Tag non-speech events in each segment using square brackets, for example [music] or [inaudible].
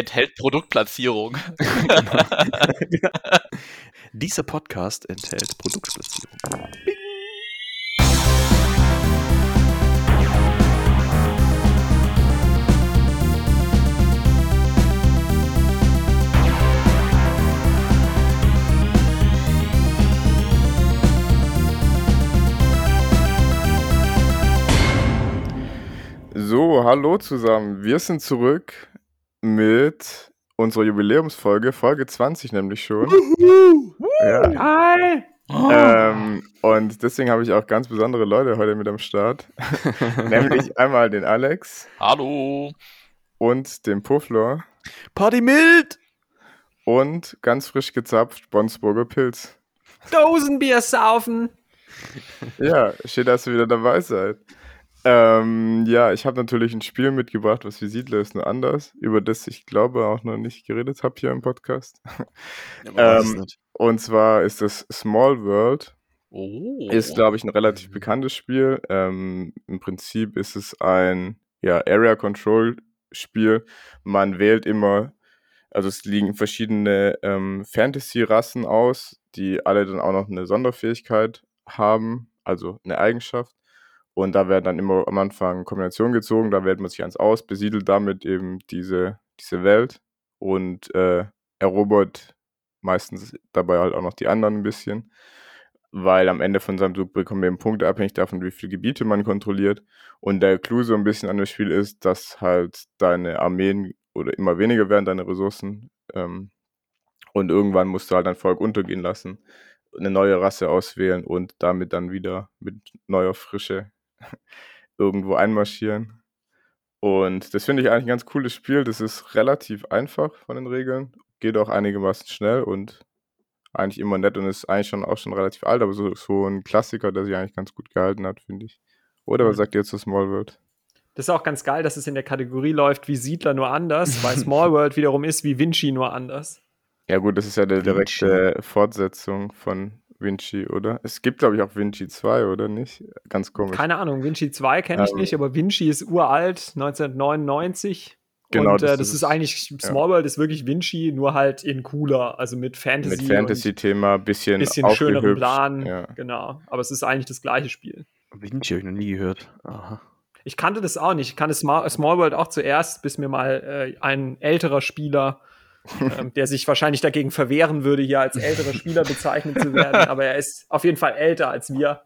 enthält Produktplatzierung. [laughs] [laughs] Dieser Podcast enthält Produktplatzierung. So, hallo zusammen. Wir sind zurück mit unserer Jubiläumsfolge, Folge 20 nämlich schon. Ja. Hi! Ähm, und deswegen habe ich auch ganz besondere Leute heute mit am Start. [laughs] nämlich einmal den Alex Hallo. und den Puffler Party mild! und ganz frisch gezapft Bonsburger Pilz. Dosenbier saufen! Ja, schön, dass ihr wieder dabei seid. Ähm, ja, ich habe natürlich ein Spiel mitgebracht, was wie Siedler ist nur anders, über das ich glaube auch noch nicht geredet habe hier im Podcast. Ähm, und zwar ist das Small World. Oh. Ist, glaube ich, ein relativ bekanntes Spiel. Ähm, Im Prinzip ist es ein ja, Area Control Spiel. Man wählt immer, also es liegen verschiedene ähm, Fantasy-Rassen aus, die alle dann auch noch eine Sonderfähigkeit haben, also eine Eigenschaft. Und da werden dann immer am Anfang Kombinationen gezogen, da wählt man sich eins aus, besiedelt damit eben diese, diese Welt und äh, erobert meistens dabei halt auch noch die anderen ein bisschen, weil am Ende von seinem Zug bekommen wir eben Punkte abhängig davon, wie viele Gebiete man kontrolliert. Und der Clou so ein bisschen an dem Spiel ist, dass halt deine Armeen oder immer weniger werden, deine Ressourcen. Ähm, und irgendwann musst du halt dein Volk untergehen lassen, eine neue Rasse auswählen und damit dann wieder mit neuer Frische irgendwo einmarschieren. Und das finde ich eigentlich ein ganz cooles Spiel. Das ist relativ einfach von den Regeln, geht auch einigermaßen schnell und eigentlich immer nett und ist eigentlich schon auch schon relativ alt, aber so, so ein Klassiker, der sich eigentlich ganz gut gehalten hat, finde ich. Oder was Mhm. sagt ihr zu Small World? Das ist auch ganz geil, dass es in der Kategorie läuft wie Siedler nur anders, weil [laughs] Small World wiederum ist wie Vinci nur anders. Ja gut, das ist ja eine direkte Fortsetzung von Vinci, oder? Es gibt, glaube ich, auch Vinci 2, oder nicht? Ganz komisch. Keine Ahnung, Vinci 2 kenne ich Ähm. nicht, aber Vinci ist uralt, 1999. Genau, und äh, das das, ist ist, eigentlich, Small World ist wirklich Vinci, nur halt in cooler, also mit Fantasy. Mit Fantasy-Thema, bisschen, bisschen aufgehübscht. Plan. Ja. Genau. Aber es ist eigentlich das gleiche Spiel. Vinci habe ich noch nie gehört. Aha. Ich kannte das auch nicht. Ich kannte Small, Small World auch zuerst, bis mir mal äh, ein älterer Spieler, ähm, der sich wahrscheinlich dagegen verwehren würde, hier als älterer Spieler bezeichnet zu werden, aber er ist auf jeden Fall älter als wir,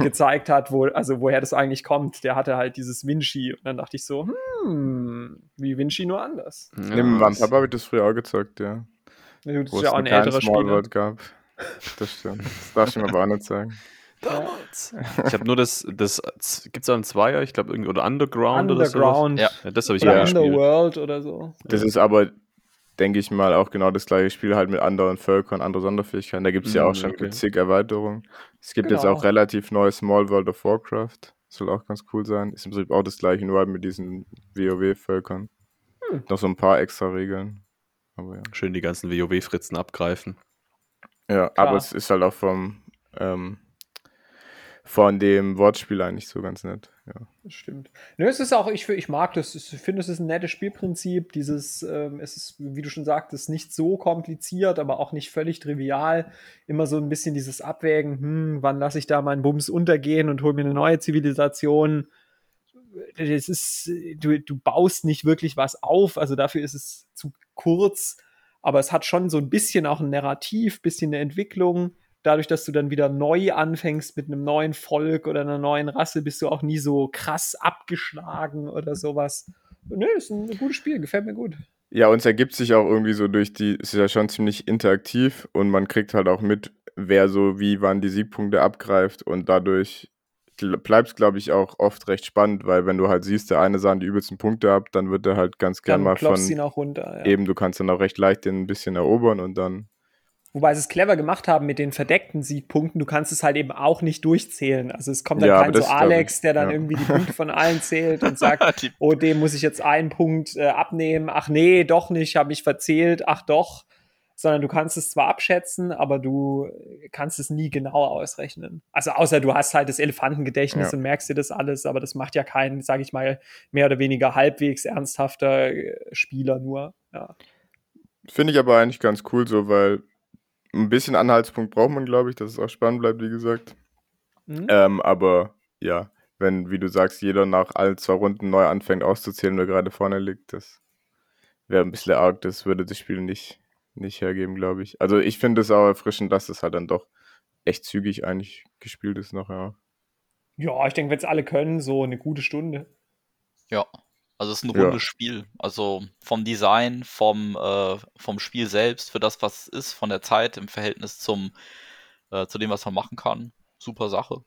gezeigt hat, wo, also woher das eigentlich kommt. Der hatte halt dieses Vinci und dann dachte ich so, hm, wie Vinci nur anders. Ja, Neben meinem das- Papa habe ich das früher auch gezockt, ja. Bist Wo es ja auch ein älterer Small Spieler. World gab. Das stimmt. Das darf ich ihm aber auch nicht sagen. [laughs] Damals. Ich habe nur das, das gibt es auch einen Zweier, ich glaube, irgendwie, oder Underground, oder Underground Ja. sowas. Ja, das habe ich oder ja gespielt. Underworld oder so. Das ist aber, denke ich mal, auch genau das gleiche Spiel halt mit anderen Völkern, andere Sonderfähigkeiten. Da gibt es ja Mhm, auch schon okay. zig Erweiterungen. Es gibt jetzt Genau. auch relativ neue Small World of Warcraft. Soll auch ganz cool sein. Ist im Prinzip auch das gleiche, nur halt mit diesen WoW-Völkern. Hm. Noch so ein paar extra Regeln. Aber ja. Schön die ganzen WoW-Fritzen abgreifen. Ja, Klar. aber es ist halt auch vom, ähm, von dem Wortspiel eigentlich so ganz nett. Ja. Das stimmt. Nö, es ist auch, ich, ich mag das. Ich finde, es ist ein nettes Spielprinzip. Dieses, ähm, es ist, wie du schon sagtest, nicht so kompliziert, aber auch nicht völlig trivial. Immer so ein bisschen dieses Abwägen, hm, wann lasse ich da meinen Bums untergehen und hole mir eine neue Zivilisation. Das ist, du, du baust nicht wirklich was auf, also dafür ist es zu kurz, aber es hat schon so ein bisschen auch ein Narrativ, bisschen eine Entwicklung dadurch, dass du dann wieder neu anfängst mit einem neuen Volk oder einer neuen Rasse, bist du auch nie so krass abgeschlagen oder sowas. Nö, ist ein gutes Spiel, gefällt mir gut. Ja, und es ergibt sich auch irgendwie so durch die, es ist ja schon ziemlich interaktiv und man kriegt halt auch mit, wer so wie wann die Siegpunkte abgreift und dadurch bleibt es, glaube ich, auch oft recht spannend, weil wenn du halt siehst, der eine sahen die übelsten Punkte ab, dann wird er halt ganz gern Dann mal von ihn auch runter. Ja. eben, du kannst dann auch recht leicht den ein bisschen erobern und dann Wobei sie es clever gemacht haben mit den verdeckten Siegpunkten. Du kannst es halt eben auch nicht durchzählen. Also es kommt dann Ja, kein so Alex, der dann ja. irgendwie die Punkte von allen zählt und sagt, [laughs] oh, dem muss ich jetzt einen Punkt äh, abnehmen. Ach nee, doch nicht, habe ich verzählt. Ach doch. sondern du kannst es zwar abschätzen, aber du kannst es nie genau ausrechnen. Also außer du hast halt das Elefantengedächtnis Ja. und merkst dir das alles, aber das macht ja kein, sage ich mal, mehr oder weniger halbwegs ernsthafter äh, Spieler nur. Ja. Finde ich aber eigentlich ganz cool so, weil ein bisschen Anhaltspunkt braucht man, glaube ich, dass es auch spannend bleibt, wie gesagt. Mhm. Ähm, aber ja, wenn, wie du sagst, jeder nach allen zwei Runden neu anfängt auszuzählen, wer gerade vorne liegt, das wäre ein bisschen arg, das würde das Spiel nicht, nicht hergeben, glaube ich. Also ich finde es auch erfrischend, dass es halt dann doch echt zügig eigentlich gespielt ist noch, ja. Ja, ich denke, wenn es alle können, so eine gute Stunde. Ja. Also es ist ein Ja. rundes Spiel. Also vom Design, vom, äh, vom Spiel selbst, für das, was es ist, von der Zeit im Verhältnis zum, äh, zu dem, was man machen kann. Super Sache.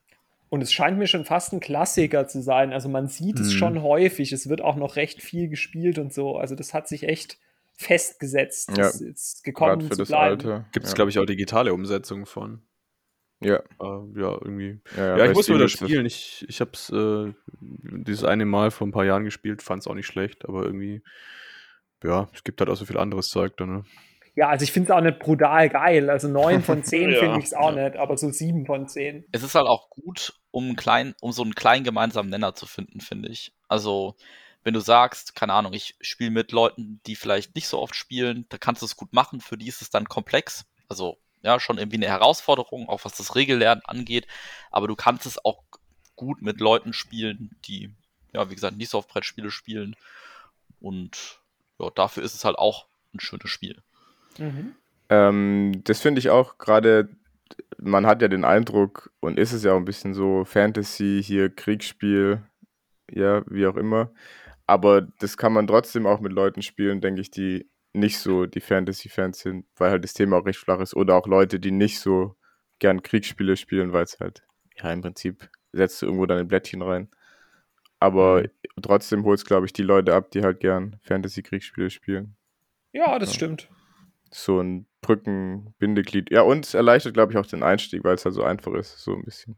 Und es scheint mir schon fast ein Klassiker zu sein. Also man sieht es Mhm. schon häufig. Es wird auch noch recht viel gespielt und so. Also das hat sich echt festgesetzt. Ja, Das ist gekommen, Gerade um für zu das bleiben. Alter. Gibt es, ja. glaube ich, auch digitale Umsetzungen von. Ja, Äh, ja, irgendwie. ja, Ja, bei ich muss wieder spielen. Ich, ich habe es äh, dieses eine Mal vor ein paar Jahren gespielt, fand es auch nicht schlecht, aber irgendwie, ja, es gibt halt auch so viel anderes Zeug da, ne? Ja, also ich finde es auch nicht brutal geil. Also neun von [laughs] zehn Ja, finde ich es auch ja. nicht, aber so sieben von zehn. Es ist halt auch gut, um, einen kleinen, um so einen kleinen gemeinsamen Nenner zu finden, finde ich. Also, wenn du sagst, keine Ahnung, ich spiele mit Leuten, die vielleicht nicht so oft spielen, da kannst du es gut machen, für die ist es dann komplex. Also, ja, schon irgendwie eine Herausforderung, auch was das Regellernen angeht, aber du kannst es auch gut mit Leuten spielen, die, ja, wie gesagt, nicht so oft Brettspiele spielen. Und ja, dafür ist es halt auch ein schönes Spiel. Mhm. Ähm, das finde ich auch gerade, man hat ja den Eindruck, und ist es ja auch ein bisschen so Fantasy, hier Kriegsspiel, ja, wie auch immer. Aber das kann man trotzdem auch mit Leuten spielen, denke ich, die nicht so die Fantasy-Fans sind, weil halt das Thema auch recht flach ist. Oder auch Leute, die nicht so gern Kriegsspiele spielen, weil es halt, ja, im Prinzip setzt du irgendwo ein Blättchen rein. Aber Mhm. trotzdem holt es, glaube ich, die Leute ab, die halt gern Fantasy-Kriegsspiele spielen Ja, das Ja. stimmt. so ein Brückenbindeglied. Ja, und es erleichtert, glaube ich, auch den Einstieg, weil es halt so einfach ist, so ein bisschen.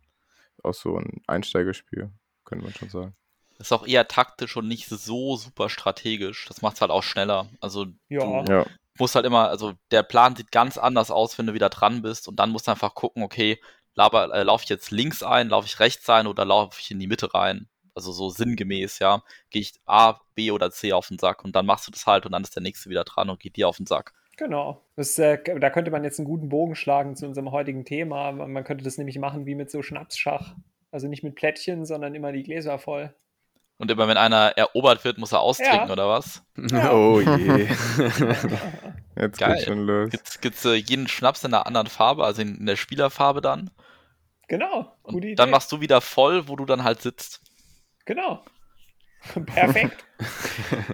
Auch so ein Einsteigerspiel, könnte man schon sagen. Ist auch eher taktisch und nicht so super strategisch. Das macht es halt auch schneller. Also Ja. du Ja, musst halt immer, also der Plan sieht ganz anders aus, wenn du wieder dran bist und dann musst du einfach gucken, okay, laber- äh, laufe ich jetzt links ein, laufe ich rechts ein oder laufe ich in die Mitte rein? Also so sinngemäß, ja. Gehe ich A, B oder C auf den Sack und dann machst du das halt und dann ist der nächste wieder dran und geht dir auf den Sack. Genau. Das, äh, da könnte man jetzt einen guten Bogen schlagen zu unserem heutigen Thema. Man man könnte das nämlich machen wie mit so Schnapsschach. Also nicht mit Plättchen, sondern immer die Gläser voll. Und immer wenn einer erobert wird, muss er austrinken Ja. oder was? [laughs] Ja. Oh je. [laughs] jetzt Geil. geht's schon los. Gibt's, gibt's äh, jeden Schnaps in einer anderen Farbe, also in, in der Spielerfarbe dann? Genau. Und Gute Idee. dann machst du wieder voll, wo du dann halt sitzt. genau. [laughs] Perfekt.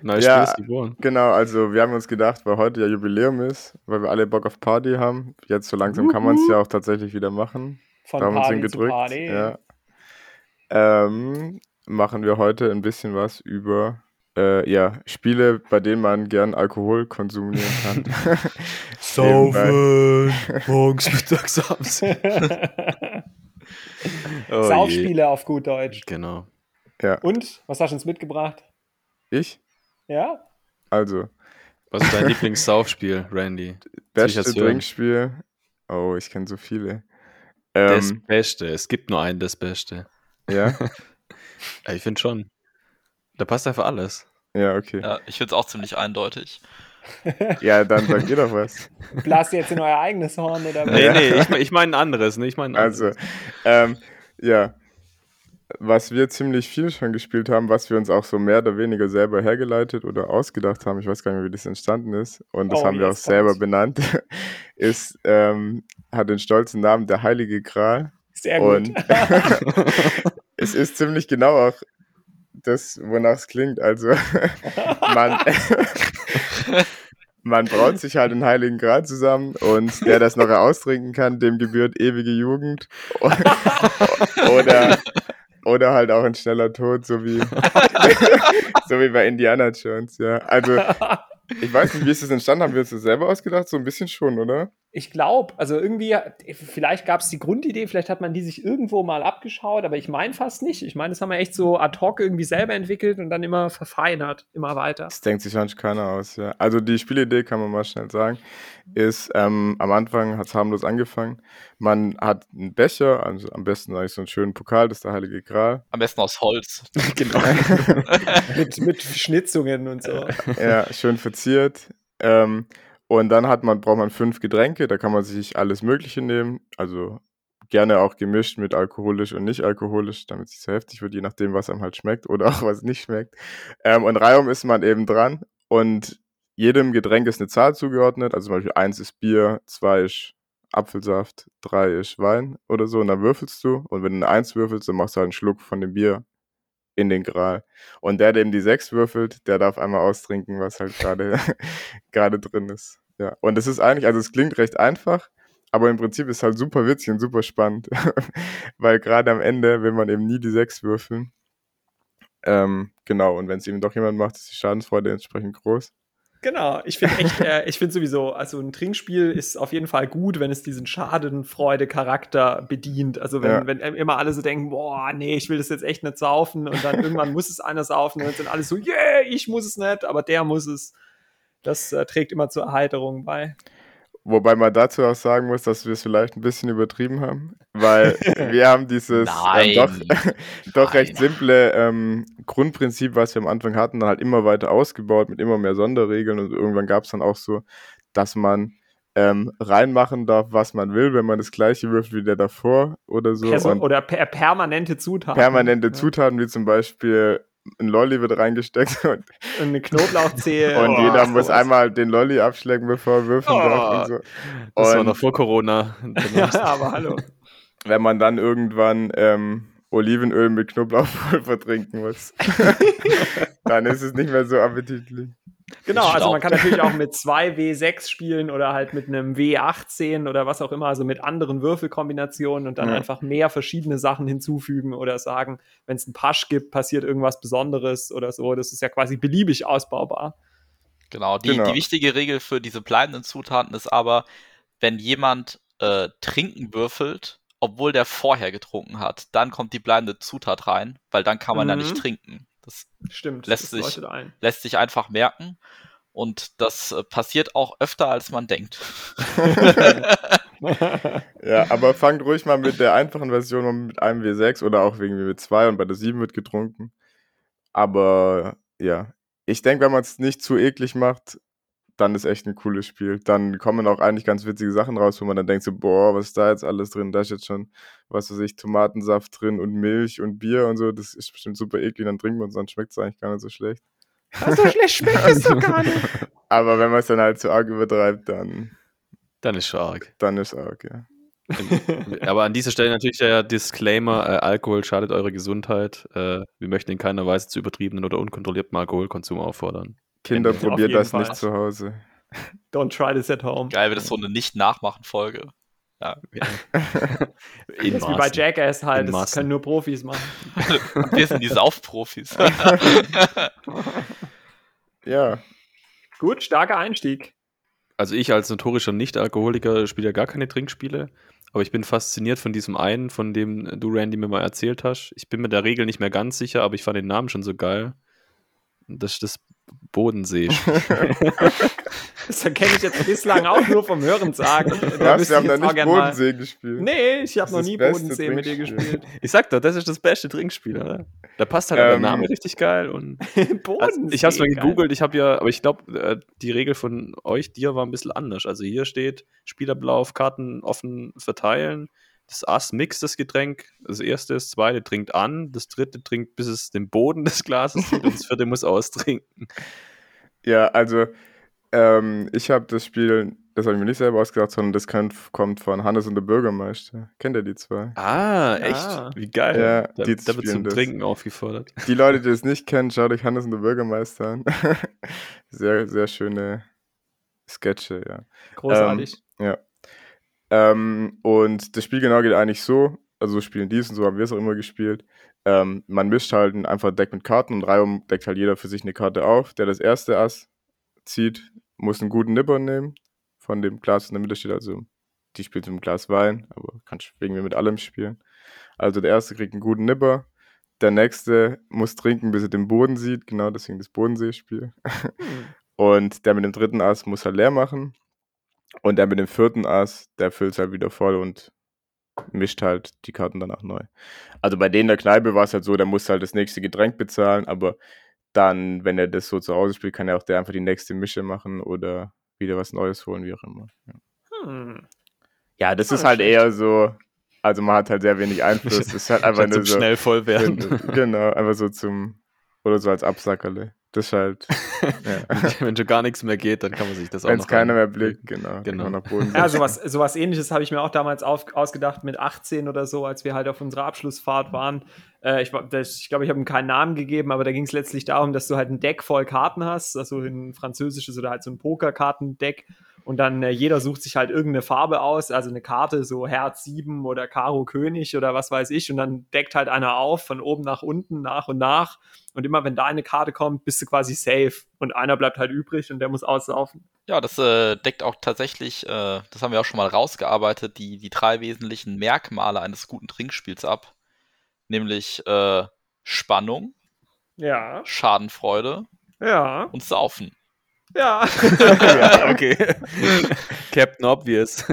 Neues Ja. Spiel ist geboren. Genau, also wir haben uns gedacht, weil heute ja Jubiläum ist, weil wir alle Bock auf Party haben. Jetzt so langsam kann man es ja auch tatsächlich wieder machen. Von da haben Party zu hingedrückt. Party. Ja. Ähm, machen wir heute ein bisschen was über äh, ja, Spiele, bei denen man gern Alkohol konsumieren kann. [laughs] Nebenbei. morgens, [laughs] mittags, abends. Oh je. Saufspiele auf gut Deutsch. Genau. Ja, Und, was hast du uns mitgebracht? ich? Ja? Also, Was ist dein [laughs] Lieblingssaufspiel, Randy? beste Sicher hören. Trinkspiel. Oh, ich kenne so viele. Das Ähm, Beste. Es gibt nur ein das Beste. ja, Ja, ich finde schon. Da passt einfach alles. ja, okay. Ja, ich finde es auch ziemlich eindeutig. [laughs] Ja, dann sagt ihr doch was. Blast jetzt in euer eigenes Horn oder was? Nee, nee, ich, mein- ich meine ein anderes. Ne? Ich meine ein Also, anderes. ähm, ja. Was wir ziemlich viel schon gespielt haben, was wir uns auch so mehr oder weniger selber hergeleitet oder ausgedacht haben, ich weiß gar nicht mehr, wie das entstanden ist, und das Oh, haben wir auch selber benannt, [laughs] ist, ähm, hat den stolzen Namen der Heilige Gral. Sehr gut. Und [laughs] es ist ziemlich genau auch das, wonach es klingt. Also, [laughs] man, [laughs] man braut sich halt den Heiligen Gral zusammen und der das noch austrinken kann, dem gebührt ewige Jugend. Oder, oder halt auch ein schneller Tod, so wie, so wie bei Indiana Jones, ja. Also, ich weiß nicht, wie ist das entstanden? Haben wir uns das selber ausgedacht? So ein bisschen schon, oder? Ich glaube, also irgendwie, vielleicht gab es die Grundidee, vielleicht hat man die sich irgendwo mal abgeschaut, aber ich meine fast nicht. Ich meine, das haben wir echt so ad hoc irgendwie selber entwickelt und dann immer verfeinert, immer weiter. Das denkt sich manchmal keiner aus, ja. Also die Spielidee, kann man mal schnell sagen, ist, ähm, am Anfang hat es harmlos angefangen. Man hat einen Becher, also am besten eigentlich so einen schönen Pokal, das ist der Heilige Gral. Am besten aus Holz. [laughs] genau. [laughs] mit, mit Schnitzungen und so. Ja, schön verziert. Ähm, und dann hat man, braucht man fünf Getränke, da kann man sich alles Mögliche nehmen. Also gerne auch gemischt mit alkoholisch und nicht alkoholisch, damit es nicht so heftig wird, je nachdem, was einem halt schmeckt oder [laughs] auch was nicht schmeckt. Ähm, und Reihum ist man eben dran und jedem Getränk ist eine Zahl zugeordnet. Also zum Beispiel eins ist Bier, zwei ist Apfelsaft, drei ist Wein oder so. Und dann würfelst du. Und wenn du eine Eins würfelst, dann machst du halt einen Schluck von dem Bier in den Gral. Und der, der eben die sechs würfelt, der darf einmal austrinken, was halt gerade [laughs] [laughs] gerade drin ist. Ja. Und es ist eigentlich, also es klingt recht einfach, aber im Prinzip ist halt super witzig und super spannend. [laughs] Weil gerade am Ende will man eben nie die sechs würfeln. Ähm, genau, und wenn es eben doch jemand macht, ist die Schadensfreude entsprechend groß. Genau, ich finde echt, äh, ich finde sowieso, also ein Trinkspiel ist auf jeden Fall gut, wenn es diesen Schadenfreude-Charakter bedient. Also wenn, ja. wenn immer alle so denken, boah, nee, ich will das jetzt echt nicht saufen und dann irgendwann muss es einer saufen und dann sind alle so, yeah, ich muss es nicht, aber der muss es. Das äh, trägt immer zur Erheiterung bei. Wobei man dazu auch sagen muss, dass wir es vielleicht ein bisschen übertrieben haben, weil [laughs] wir haben dieses äh, doch, [laughs] doch recht simple ähm, Grundprinzip, was wir am Anfang hatten, dann halt immer weiter ausgebaut mit immer mehr Sonderregeln und irgendwann gab es dann auch so, dass man ähm, reinmachen darf, was man will, wenn man das gleiche wirft wie der davor oder so. Person oder per permanente Zutaten. Permanente Zutaten, wie zum Beispiel ein Lolli wird reingesteckt [laughs] und, und eine Knoblauchzehe. [laughs] und oh, jeder muss einmal den Lolli abschlecken, bevor er würfeln oh, darf. Und so. Das war noch vor Corona. [laughs] ja, aber hallo. Wenn man dann irgendwann ähm, Olivenöl mit Knoblauchpulver trinken muss, dann ist es nicht mehr so appetitlich. Genau, also man kann natürlich auch mit 2 W6 spielen oder halt mit einem W18 oder was auch immer, also mit anderen Würfelkombinationen und dann ja. einfach mehr verschiedene Sachen hinzufügen oder sagen, wenn es einen Pasch gibt, passiert irgendwas Besonderes oder so. Das ist ja quasi beliebig ausbaubar. Genau, die, genau. die wichtige Regel für diese bleibenden Zutaten ist aber, wenn jemand äh, trinken würfelt, obwohl der vorher getrunken hat, dann kommt die bleibende Zutat rein, weil dann kann man mhm. ja nicht trinken. Das Stimmt, lässt, das sich, lässt sich einfach merken. Und das äh, passiert auch öfter, als man denkt. [laughs] ja, aber fangt ruhig mal mit der einfachen Version um mit einem W6 oder auch wegen W2 und bei der 7 wird getrunken. Aber ja, ich denke, wenn man es nicht zu eklig macht, dann ist echt ein cooles Spiel. Dann kommen auch eigentlich ganz witzige Sachen raus, wo man dann denkt so, boah, was ist da jetzt alles drin? Da ist jetzt schon, was weiß ich, Tomatensaft drin und Milch und Bier und so. Das ist bestimmt super eklig, dann trinken wir uns, dann schmeckt es eigentlich gar nicht so schlecht. so schlecht schmeckt es doch gar nicht. [laughs] Aber wenn man es dann halt zu arg übertreibt, dann... Dann ist es arg. Dann ist es arg, ja. Aber an dieser Stelle natürlich der Disclaimer: äh, Alkohol schadet eurer Gesundheit. Äh, wir möchten in keiner Weise zu übertriebenen oder unkontrollierten Alkoholkonsum auffordern. Kinder, probiert das Fall. nicht zu Hause. Don't try this at home. Geil, wird das so eine Nicht-Nachmachen-Folge. Ja. ja. das ist wie bei Jackass halt, das können nur Profis machen. [laughs] Wir sind die Saufprofis. [laughs] ja. Gut, starker Einstieg. Also ich als notorischer Nicht-Alkoholiker spiele ja gar keine Trinkspiele, aber ich bin fasziniert von diesem einen, von dem du, Randy, mir mal erzählt hast. Ich bin mir der Regel nicht mehr ganz sicher, aber ich fand den Namen schon so geil. Das ist das Bodensee. [laughs] das kenne ich jetzt bislang auch nur vom Hören sagen. Was? Wir haben da nicht Bodensee mal... gespielt. Nee, ich habe noch nie Bodensee mit dir gespielt. Ich sag doch, das ist das beste Trinkspiel, oder? Da passt halt ähm, der Name richtig geil. Und [laughs] Bodensee, also ich habe es mal gegoogelt, ich habe ja, aber ich glaube, äh, die Regel von euch, dir war ein bisschen anders. Also hier steht Spielablauf, Karten offen verteilen das Ass mixt das Getränk. Das erste, das zweite trinkt an, das dritte trinkt, bis es den Boden [laughs] des Glases sieht und das vierte muss austrinken. Ja, also ähm, ich habe das Spiel, das habe ich mir nicht selber ausgedacht, sondern das kommt von Hannes und der Bürgermeister. Kennt ihr die zwei? Ah, echt? Ah. Wie geil. Ja, da, die da wird zum das. Trinken aufgefordert. Die Leute, die es nicht kennen, schaut euch Hannes und der Bürgermeister an. [laughs] sehr, sehr schöne Sketche, ja. Großartig. Ähm, ja. Ähm, und das Spiel genau geht eigentlich so, also so spielen die es und so haben wir es auch immer gespielt. Ähm, man mischt halt einfach ein Deck mit Karten und reihum deckt halt jeder für sich eine Karte auf. Der das erste Ass zieht, muss einen guten Nipper nehmen von dem Glas in der Mitte steht. Also die spielt mit einem Glas Wein, aber kannst irgendwie mit allem spielen. Also der erste kriegt einen guten Nipper. Der nächste muss trinken, bis er den Boden sieht. Genau deswegen das Bodenseespiel. Hm. [laughs] Und der mit dem dritten Ass muss halt leer machen. Und der mit dem vierten Ass, der füllt es halt wieder voll und mischt halt die Karten danach neu. Also bei denen in der Kneipe war es halt so, der muss halt das nächste Getränk bezahlen, aber dann, wenn er das so zu Hause spielt, kann er auch der einfach die nächste Mische machen oder wieder was Neues holen, wie auch immer. Ja, hm. ja das ah, ist halt schlecht. eher so, also man hat halt sehr wenig [laughs] Einfluss. Das ist halt einfach nur so. schnell voll werden. Genau, einfach so zum, oder so als Absackerle. Das ist halt. [laughs] ja. Wenn schon gar nichts mehr geht, dann kann man sich das auch Wenn es keiner mehr blickt, genau. genau. Ja, sowas, sowas ähnliches habe ich mir auch damals auf, ausgedacht mit 18 oder so, als wir halt auf unserer Abschlussfahrt waren. Äh, ich glaube, ich, glaub, ich habe ihm keinen Namen gegeben, aber da ging es letztlich darum, dass du halt ein Deck voll Karten hast, also ein französisches oder halt so ein Pokerkartendeck. Und dann äh, jeder sucht sich halt irgendeine Farbe aus, also eine Karte, so Herz 7 oder Karo König oder was weiß ich. Und dann deckt halt einer auf, von oben nach unten, nach und nach. Und immer wenn da eine Karte kommt, bist du quasi safe. Und einer bleibt halt übrig und der muss auslaufen. Ja, das äh, deckt auch tatsächlich, äh, das haben wir auch schon mal rausgearbeitet, die, die drei wesentlichen Merkmale eines guten Trinkspiels ab. Nämlich äh, Spannung, ja. Schadenfreude ja. und Saufen. Ja. [laughs] ja okay. [laughs] Captain Obvious.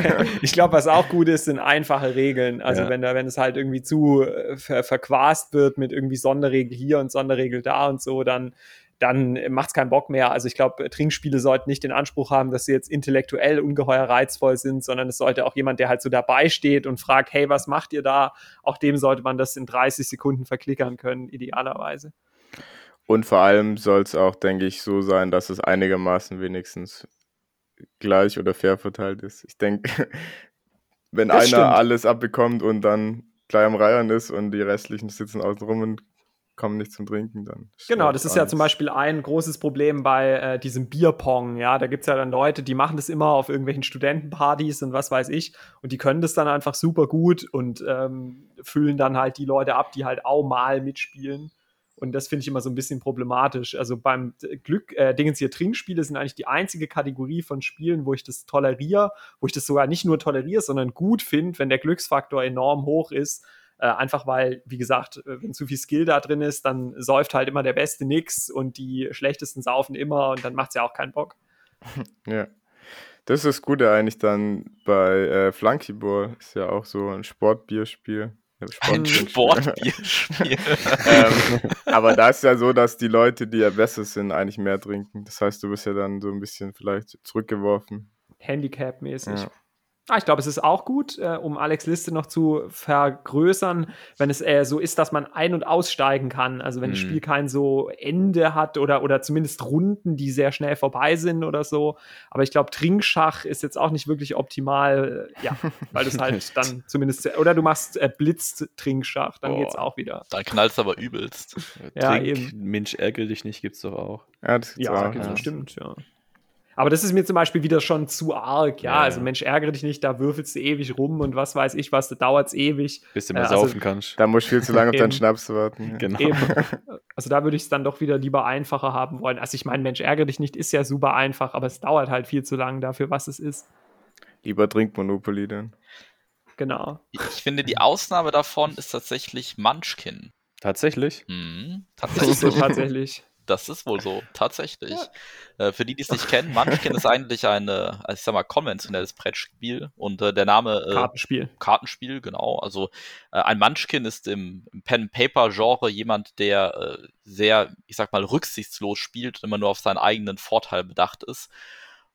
[laughs] ich glaube, was auch gut ist, sind einfache Regeln. Also ja. wenn da, wenn es halt irgendwie zu äh, ver verquast wird mit irgendwie Sonderregel hier und Sonderregel da und so, dann dann macht es keinen Bock mehr. Also ich glaube, Trinkspiele sollten nicht den Anspruch haben, dass sie jetzt intellektuell ungeheuer reizvoll sind, sondern es sollte auch jemand, der halt so dabei steht und fragt, hey, was macht ihr da? Auch dem sollte man das in 30 Sekunden verklickern können, idealerweise. Und vor allem soll es auch, denke ich, so sein, dass es einigermaßen wenigstens gleich oder fair verteilt ist. Ich denke, [laughs] wenn das einer stimmt. alles abbekommt und dann gleich am Reihen ist und die restlichen sitzen außen rum und kommen nicht zum Trinken, dann. Genau, das ist ja zum Beispiel ein großes Problem bei äh, diesem Bierpong. Ja, da gibt es ja dann Leute, die machen das immer auf irgendwelchen Studentenpartys und was weiß ich. Und die können das dann einfach super gut und ähm, füllen dann halt die Leute ab, die halt auch mal mitspielen. Und das finde ich immer so ein bisschen problematisch. Also beim Glück, äh, Dingens hier Trinkspiele sind eigentlich die einzige Kategorie von Spielen, wo ich das toleriere, wo ich das sogar nicht nur toleriere, sondern gut finde, wenn der Glücksfaktor enorm hoch ist. Äh, einfach weil, wie gesagt, äh, wenn zu viel Skill da drin ist, dann säuft halt immer der Beste nix und die schlechtesten saufen immer und dann macht es ja auch keinen Bock. [laughs] Ja. Das ist das Gute eigentlich dann bei äh, Flunkyball, ist ja auch so ein Sportbierspiel. Ein Sportbierspiel. [laughs] ähm, aber da ist ja so, dass die Leute, die ja besser sind, eigentlich mehr trinken. Das heißt, du bist ja dann so ein bisschen vielleicht zurückgeworfen. Handicap-mäßig. Ja. Ah, ich glaube, es ist auch gut, äh, um Alex Liste noch zu vergrößern, wenn es äh, so ist, dass man ein- und aussteigen kann. Also wenn mhm. das Spiel kein so Ende hat oder, oder zumindest Runden, die sehr schnell vorbei sind oder so. Aber ich glaube, Trinkschach ist jetzt auch nicht wirklich optimal, äh, ja, weil das halt [laughs] dann zumindest, oder du machst äh, Blitz-Trinkschach, dann oh, geht's auch wieder. Dann knallst du aber übelst. ja, Trink, eben. Mensch, ärgere dich nicht, gibt's doch auch. Ja, das gibt's ja, auch. Ja. stimmt, ja. Aber das ist mir zum Beispiel wieder schon zu arg, ja. ja also Mensch, ärgere dich nicht, da würfelst du ewig rum und was weiß ich was, da dauert es ewig. Bis du mal äh, also, saufen kannst. Da musst du viel zu lange auf deinen Schnaps warten. [laughs] Genau. Eben. Also da würde ich es dann doch wieder lieber einfacher haben wollen. Also ich meine, Mensch, ärgere dich nicht, ist ja super einfach, aber es dauert halt viel zu lange dafür, was es ist. Lieber trinkt Monopoly dann. Genau. Ich finde, die Ausnahme davon ist tatsächlich Munchkin. Tatsächlich? Mhm, tatsächlich. Das ist so tatsächlich. Das ist wohl so, [laughs] tatsächlich. Ja. Äh, für die, die es nicht kennen, Munchkin ist eigentlich ein, also ich sag mal, konventionelles Brettspiel und äh, der Name. Äh, Kartenspiel. Kartenspiel, genau. Also äh, ein Munchkin ist im, im Pen-Paper-Genre jemand, der äh, sehr, ich sag mal, rücksichtslos spielt und immer nur auf seinen eigenen Vorteil bedacht ist.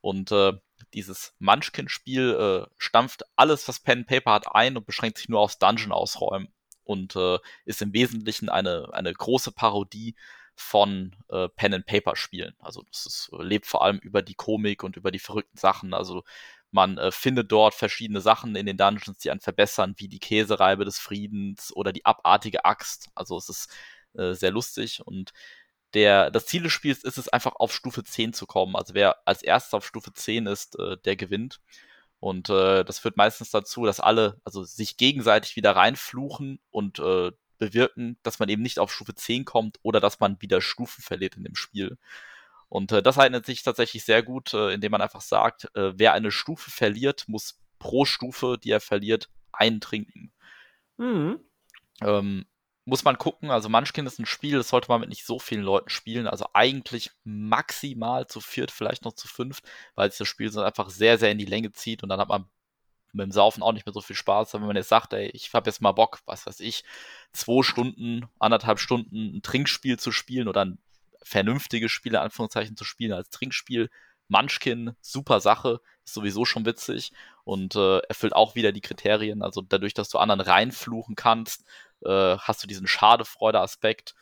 Und äh, dieses Munchkin-Spiel stampft alles, was Pen Paper hat, ein und beschränkt sich nur aufs Dungeon ausräumen und ist im Wesentlichen eine, eine große Parodie von äh, Pen and Paper Spielen. Also das ist, äh, lebt vor allem über die Komik und über die verrückten Sachen. Also man äh, findet dort verschiedene Sachen in den Dungeons, die einen verbessern, wie die Käsereibe des Friedens oder die abartige Axt. Also es ist äh, sehr lustig und der, das Ziel des Spiels ist es einfach auf Stufe 10 zu kommen. Also wer als erstes auf Stufe 10 ist, äh, der gewinnt. Und äh, das führt meistens dazu, dass alle also sich gegenseitig wieder reinfluchen und äh, bewirken, dass man eben nicht auf Stufe 10 kommt oder dass man wieder Stufen verliert in dem Spiel. Und äh, das eignet sich tatsächlich sehr gut, äh, indem man einfach sagt, äh, wer eine Stufe verliert, muss pro Stufe, die er verliert, einen trinken. Mhm. Ähm, muss man gucken, also Munchkin ist ein Spiel, das sollte man mit nicht so vielen Leuten spielen, also eigentlich maximal zu viert, vielleicht noch zu fünft, weil sich das Spiel so einfach sehr, sehr in die Länge zieht und dann hat man mit dem Saufen auch nicht mehr so viel Spaß. Aber wenn man jetzt sagt, ey, ich habe jetzt mal Bock, was weiß ich, zwei Stunden, anderthalb Stunden ein Trinkspiel zu spielen oder ein vernünftiges Spiel, in Anführungszeichen, zu spielen als Trinkspiel, Munchkin, super Sache, ist sowieso schon witzig und äh, erfüllt auch wieder die Kriterien. Also dadurch, dass du anderen reinfluchen kannst, äh, hast du diesen Schadefreude-Aspekt.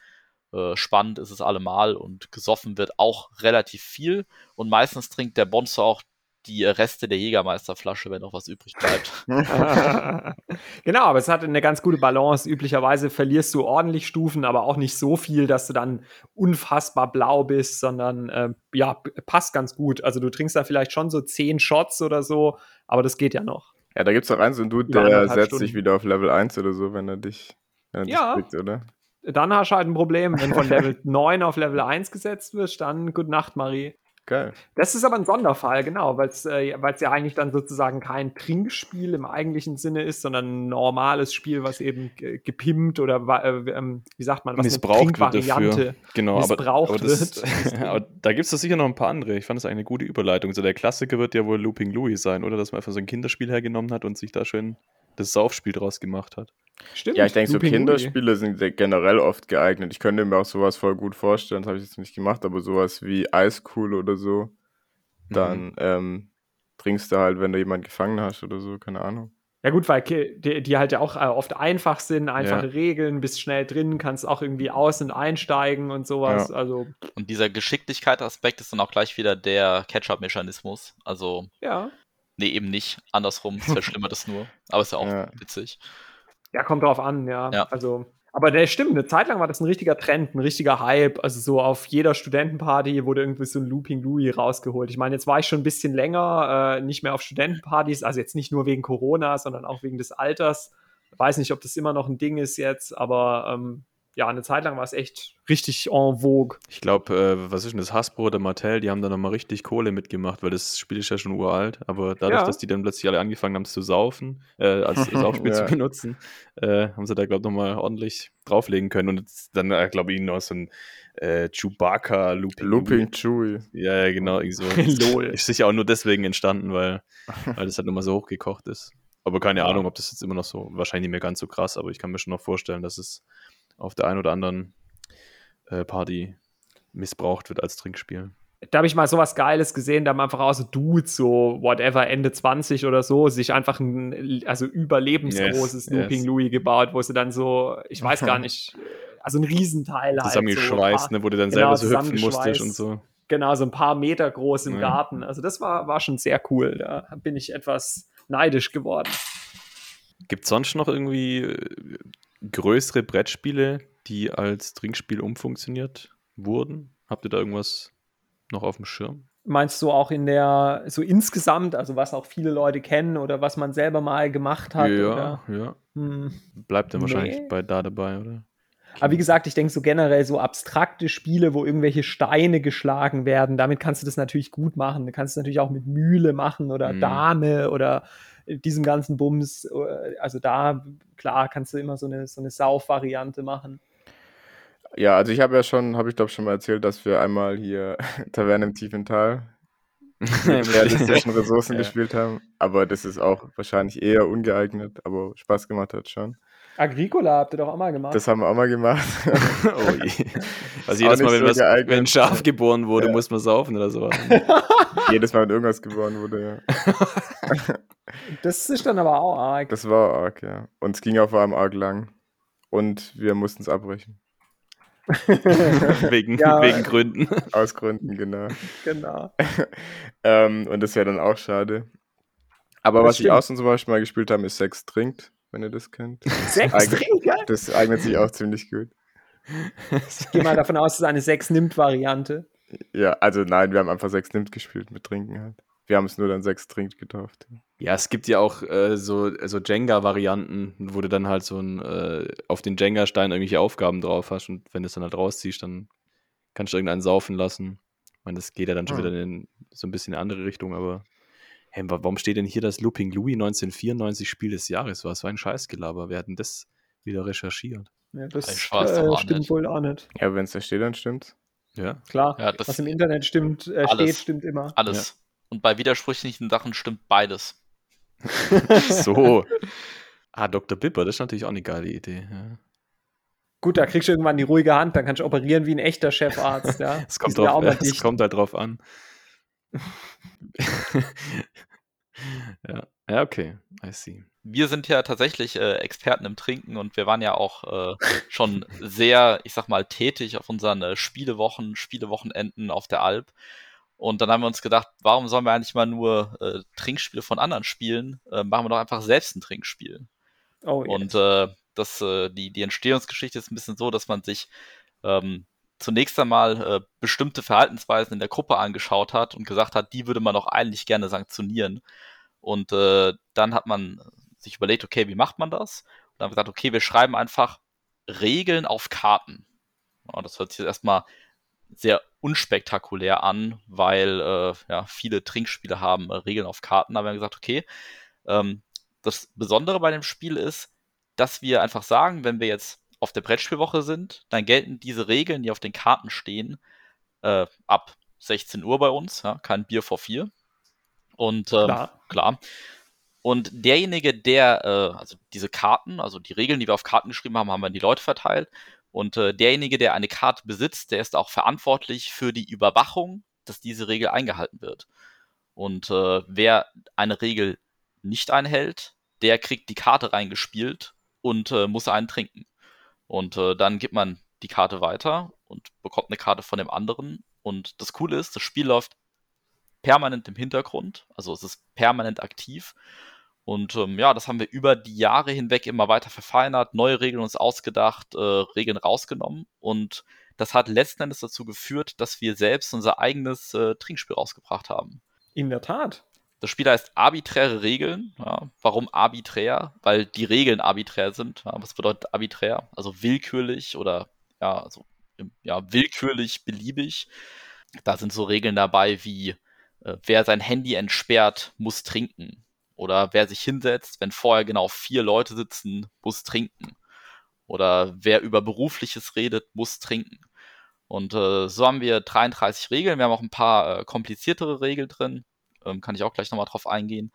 Äh, spannend ist es allemal und gesoffen wird auch relativ viel und meistens trinkt der Bonzo auch die Reste der Jägermeisterflasche, wenn noch was übrig bleibt. [laughs] [laughs] genau, aber es hat eine ganz gute Balance. Üblicherweise verlierst du ordentlich Stufen, aber auch nicht so viel, dass du dann unfassbar blau bist, sondern äh, ja, passt ganz gut. Also du trinkst da vielleicht schon so zehn Shots oder so, aber das geht ja noch. Ja, da gibt es auch einen so einen Dude, der setzt Stunden. sich wieder auf Level 1 oder so, wenn er dich, wenn er ja. dich kriegt, oder? Dann hast du halt ein Problem. Wenn von Level 9 auf Level 1 gesetzt wirst, dann Gute Nacht, Marie. Geil. Das ist aber ein Sonderfall, genau, weil es äh, ja eigentlich dann sozusagen kein Trinkspiel im eigentlichen Sinne ist, sondern ein normales Spiel, was eben gepimpt oder äh, ähm, wie sagt man, was missbraucht eine wird dafür. Genau, missbraucht aber, aber das, wird. [laughs] aber da gibt es doch sicher noch ein paar andere. Ich fand das eine gute Überleitung. So der Klassiker wird ja wohl Looping Louis sein, oder? Dass man einfach so ein Kinderspiel hergenommen hat und sich da schön das Saufspiel draus gemacht hat. Stimmt. Ja, ich denke, so Kinderspiele sind generell oft geeignet. Ich könnte mir auch sowas voll gut vorstellen, das habe ich jetzt nicht gemacht, aber sowas wie Eiscool oder so, dann mhm. ähm, trinkst du halt, wenn du jemanden gefangen hast oder so, keine Ahnung. Ja gut, weil die, die halt ja auch äh, oft einfach sind, einfache ja. Regeln, bist schnell drin, kannst auch irgendwie aus- und einsteigen und sowas. Ja. Also. Und dieser Geschicklichkeitsaspekt ist dann auch gleich wieder der Catch-up-Mechanismus. Also. Ja. Nee, eben nicht. Andersrum, es verschlimmert [laughs] es nur. Aber ist ja auch ja. witzig. Ja, kommt drauf an, ja. ja. Also, aber der stimmt, eine Zeit lang war das ein richtiger Trend, ein richtiger Hype. Also so auf jeder Studentenparty wurde irgendwie so ein Looping Louis rausgeholt. Ich meine, jetzt war ich schon ein bisschen länger äh, nicht mehr auf Studentenpartys, also jetzt nicht nur wegen Corona, sondern auch wegen des Alters. Ich weiß nicht, ob das immer noch ein Ding ist jetzt, aber ähm, ja, eine Zeit lang war es echt richtig en vogue. Ich glaube, äh, was ist denn das, Hasbro oder Mattel, die haben da nochmal richtig Kohle mitgemacht, weil das Spiel ist ja schon uralt, aber dadurch, ja. dass die dann plötzlich alle angefangen haben zu saufen, äh, als Saufspiel [laughs] ja. zu benutzen, äh, haben sie da, glaube ich, nochmal ordentlich drauflegen können und dann, äh, glaube ich, noch so ein äh, Chewbacca Looping. Looping Chewie. Ja, ja, genau. So. [laughs] Lol. Ist sicher auch nur deswegen entstanden, weil, [laughs] weil das halt nochmal so hochgekocht ist. Aber keine ja. Ahnung, ob das jetzt immer noch so, wahrscheinlich nicht mehr ganz so krass, aber ich kann mir schon noch vorstellen, dass es auf der einen oder anderen äh, Party missbraucht wird als Trinkspiel. Da habe ich mal sowas Geiles gesehen, da haben einfach auch so Dudes, so whatever, Ende 20 oder so, sich einfach ein also überlebensgroßes yes, Looping yes. Louis gebaut, wo sie dann so, ich weiß gar [laughs] nicht, also ein Riesenteil halt. Zusammengeschweißt, so, ne, wo du dann genau, selber so hüpfen musstest und so. Genau, so ein paar Meter groß im ja. Garten. Also das war, war schon sehr cool. Da bin ich etwas neidisch geworden. Gibt es sonst noch irgendwie äh, größere Brettspiele, die als Trinkspiel umfunktioniert wurden? Habt ihr da irgendwas noch auf dem Schirm? Meinst du auch in der, so insgesamt, also was auch viele Leute kennen oder was man selber mal gemacht hat? Ja, oder? ja. Hm. Bleibt dann wahrscheinlich nee. bei da dabei, oder? Aber wie gesagt, ich denke so generell so abstrakte Spiele, wo irgendwelche Steine geschlagen werden, damit kannst du das natürlich gut machen. Du kannst es natürlich auch mit Mühle machen oder mhm. Dame oder diesem ganzen Bums. Äh, also da, klar, kannst du immer so eine, so eine Sauf-Variante machen. Ja, also ich habe ja schon, habe ich glaube schon mal erzählt, dass wir einmal hier [laughs] Taverne im tiefen Tal [laughs] realistischen Ressourcen ja. gespielt haben. Aber das ist auch wahrscheinlich eher ungeeignet, aber Spaß gemacht hat schon. Agricola habt ihr doch auch mal gemacht. Das haben wir auch mal gemacht. [laughs] oh je. Also jedes Mal, wenn, so was, wenn, ein Schaf geboren wurde, ja. muss man saufen oder so. [laughs] jedes Mal, wenn irgendwas geboren wurde, ja. [laughs] das ist dann aber auch arg. Das war arg, ja. Und es ging auch vor allem arg lang. Und wir mussten es abbrechen. [laughs] wegen, ja, wegen Gründen. Aus Gründen, genau. Genau. ähm, und das wäre dann auch schade. Aber das was stimmt. ich auch zum Beispiel mal gespielt habe, ist Sex trinkt wenn ihr das kennt. Sechs trinkt, ja? Das eignet sich auch ziemlich gut. Ich gehe mal davon aus, es ist eine Sechs nimmt Variante. Ja, also nein, wir haben einfach Sechs nimmt gespielt mit Trinken halt. Wir haben es nur dann Sechs trinkt getauft. Ja, es gibt ja auch äh, so, so Jenga-Varianten, wo du dann halt so ein, äh, auf den Jenga-Stein irgendwelche Aufgaben drauf hast und wenn du es dann halt rausziehst, dann kannst du irgendeinen saufen lassen. meine, das geht ja dann schon hm. wieder in so ein bisschen in eine andere Richtung, aber hey, warum steht denn hier das Looping Louis 1994 Spiel des Jahres? Was war ein Scheißgelaber? Wir hatten das wieder recherchiert. Ja, das äh, stimmt nicht. wohl auch nicht. Ja, wenn es da steht, dann stimmt's. Ja. Klar, ja, was im Internet stimmt, äh, steht, stimmt immer. Alles. Ja. Und bei widersprüchlichen Sachen stimmt beides. [laughs] [laughs] so. ah, Dr. Bipper, das ist natürlich auch eine geile Idee. Ja. Gut, da kriegst du irgendwann die ruhige Hand, dann kannst du operieren wie ein echter Chefarzt. Ja. [laughs] es, kommt drauf, es kommt halt drauf an. ja. Ja, okay, I see. Wir sind ja tatsächlich äh, Experten im Trinken und wir waren ja auch äh, schon sehr, ich sag mal, tätig auf unseren äh, Spielewochen, Spielewochenenden auf der Alp. Und dann haben wir uns gedacht, warum sollen wir eigentlich mal nur äh, Trinkspiele von anderen spielen? Äh, machen wir doch einfach selbst ein Trinkspiel. Oh, yes. Und äh, das, äh, die, die Entstehungsgeschichte ist ein bisschen so, dass man sich ähm, zunächst einmal äh, bestimmte Verhaltensweisen in der Gruppe angeschaut hat und gesagt hat, die würde man doch eigentlich gerne sanktionieren. Und äh, dann hat man sich überlegt, okay, wie macht man das? Und dann haben wir gesagt, okay, wir schreiben einfach Regeln auf Karten. Ja, das hört sich jetzt erstmal sehr unspektakulär an, weil äh, ja, viele Trinkspiele haben äh, Regeln auf Karten. Da haben wir gesagt, okay, ähm, das Besondere bei dem Spiel ist, dass wir einfach sagen, wenn wir jetzt auf der Brettspielwoche sind, dann gelten diese Regeln, die auf den Karten stehen, äh, ab 16 Uhr bei uns, ja, kein Bier vor vier. Und ähm, klar. klar. Und derjenige, der, äh, also diese Karten, also die Regeln, die wir auf Karten geschrieben haben, haben wir an die Leute verteilt. Und äh, derjenige, der eine Karte besitzt, der ist auch verantwortlich für die Überwachung, dass diese Regel eingehalten wird. Und äh, wer eine Regel nicht einhält, der kriegt die Karte reingespielt und äh, muss einen trinken. Und äh, dann gibt man die Karte weiter und bekommt eine Karte von dem anderen. Und das Coole ist, das Spiel läuft permanent im Hintergrund, also es ist permanent aktiv. Und ähm, ja, das haben wir über die Jahre hinweg immer weiter verfeinert, neue Regeln uns ausgedacht, äh, Regeln rausgenommen. Und das hat letzten Endes dazu geführt, dass wir selbst unser eigenes äh, Trinkspiel rausgebracht haben. In der Tat. Das Spiel heißt arbiträre Regeln. Ja. Warum arbiträr? Weil die Regeln arbiträr sind. Ja. Was bedeutet arbiträr? Also willkürlich oder ja, also ja, willkürlich beliebig. Da sind so Regeln dabei wie äh, wer sein Handy entsperrt, muss trinken. Oder wer sich hinsetzt, wenn vorher genau vier Leute sitzen, muss trinken. Oder wer über Berufliches redet, muss trinken. Und äh, so haben wir 33 Regeln. Wir haben auch ein paar äh, kompliziertere Regeln drin. Ähm, kann ich auch gleich nochmal drauf eingehen.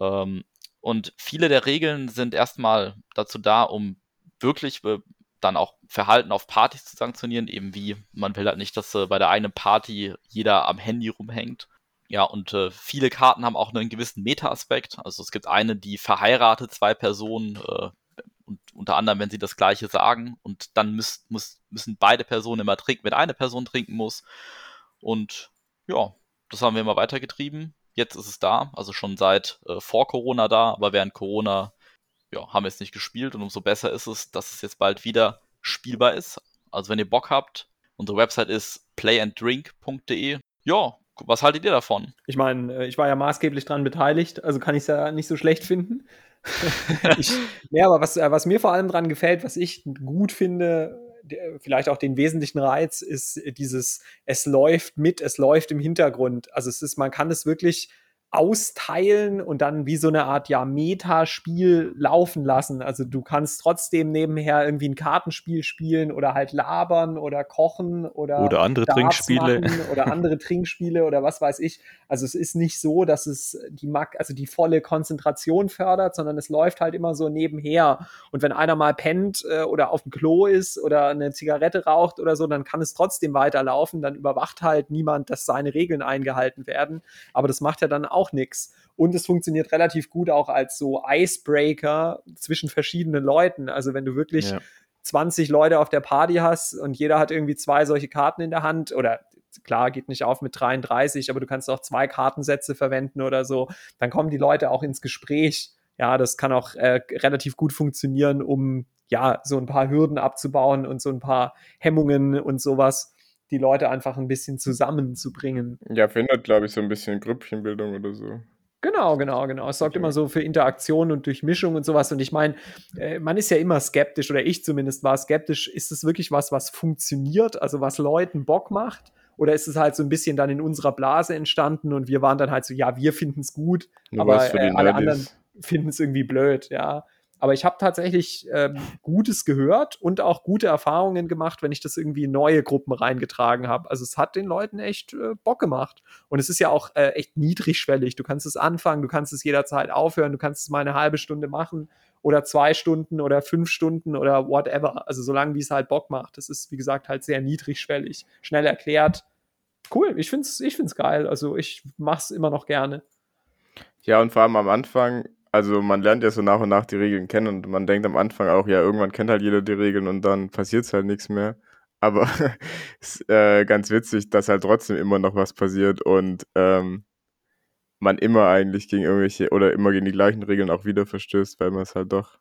Ähm, und viele der Regeln sind erstmal dazu da, um wirklich äh, dann auch Verhalten auf Partys zu sanktionieren, eben wie man will halt nicht, dass äh, bei der einen Party jeder am Handy rumhängt. Ja, und äh, viele Karten haben auch einen gewissen Meta-Aspekt. Also es gibt eine, die verheiratet zwei Personen, äh, und unter anderem, wenn sie das Gleiche sagen, und dann müß, muss, müssen beide Personen immer trinken, wenn eine Person trinken muss. Und ja, das haben wir immer weitergetrieben. Jetzt ist es da, also schon seit äh, vor Corona da, aber während Corona ja, haben wir es nicht gespielt und umso besser ist es, dass es jetzt bald wieder spielbar ist. Also wenn ihr Bock habt, unsere Website ist playanddrink.de. Ja, was haltet ihr davon? Ich meine, äh, ich war ja maßgeblich daran beteiligt, also kann ich es ja nicht so schlecht finden. [laughs] ich, ja, aber was, äh, was mir vor allem daran gefällt, was ich gut finde, vielleicht auch den wesentlichen Reiz ist dieses, es läuft mit, es läuft im Hintergrund. Also es ist, man kann es wirklich austeilen und dann wie so eine Art ja Metaspiel laufen lassen. Also du kannst trotzdem nebenher irgendwie ein Kartenspiel spielen oder halt labern oder kochen oder oder andere Darts Trinkspiele oder andere [laughs] Trinkspiele oder was weiß ich. Also es ist nicht so, dass es die also die volle Konzentration fördert, sondern es läuft halt immer so nebenher. Und wenn einer mal pennt äh, oder auf dem Klo ist oder eine Zigarette raucht oder so, dann kann es trotzdem weiterlaufen. Dann überwacht halt niemand, dass seine Regeln eingehalten werden. Aber das macht ja dann auch auch nichts. Und es funktioniert relativ gut auch als so Icebreaker zwischen verschiedenen Leuten. Also wenn du wirklich ja. 20 Leute auf der Party hast und jeder hat irgendwie zwei solche Karten in der Hand oder klar, geht nicht auf mit 33, aber du kannst auch zwei Kartensätze verwenden oder so, dann kommen die Leute auch ins Gespräch. Ja, das kann auch äh, relativ gut funktionieren, um ja so ein paar Hürden abzubauen und so ein paar Hemmungen und sowas die Leute einfach ein bisschen zusammenzubringen. Ja, verhindert, glaube ich, so ein bisschen Grüppchenbildung oder so. Genau, genau, genau. Es sorgt okay. immer so für Interaktion und Durchmischung und sowas. Und ich meine, äh, man ist ja immer skeptisch, oder ich zumindest war skeptisch, ist es wirklich was, was funktioniert, also was Leuten Bock macht? Oder ist es halt so ein bisschen dann in unserer Blase entstanden und wir waren dann halt so, ja, wir finden es gut, Nur aber äh, alle anderen finden es irgendwie blöd, ja. Aber ich habe tatsächlich ähm, Gutes gehört und auch gute Erfahrungen gemacht, wenn ich das irgendwie in neue Gruppen reingetragen habe. Also es hat den Leuten echt äh, Bock gemacht. Und es ist ja auch äh, echt niedrigschwellig. Du kannst es anfangen, du kannst es jederzeit aufhören, du kannst es mal eine halbe Stunde machen oder zwei Stunden oder fünf Stunden oder whatever. Also solange wie es halt Bock macht. Das ist, wie gesagt, halt sehr niedrigschwellig, schnell erklärt. Cool, ich find's, ich find's geil. Also ich mach's immer noch gerne. Ja, und vor allem am Anfang, also man lernt ja so nach und nach die Regeln kennen und man denkt am Anfang auch, ja, irgendwann kennt halt jeder die Regeln und dann passiert halt nichts mehr. Aber [laughs] es ist äh, ganz witzig, dass halt trotzdem immer noch was passiert und ähm, man immer eigentlich gegen irgendwelche oder immer gegen die gleichen Regeln auch wieder verstößt, weil man es halt doch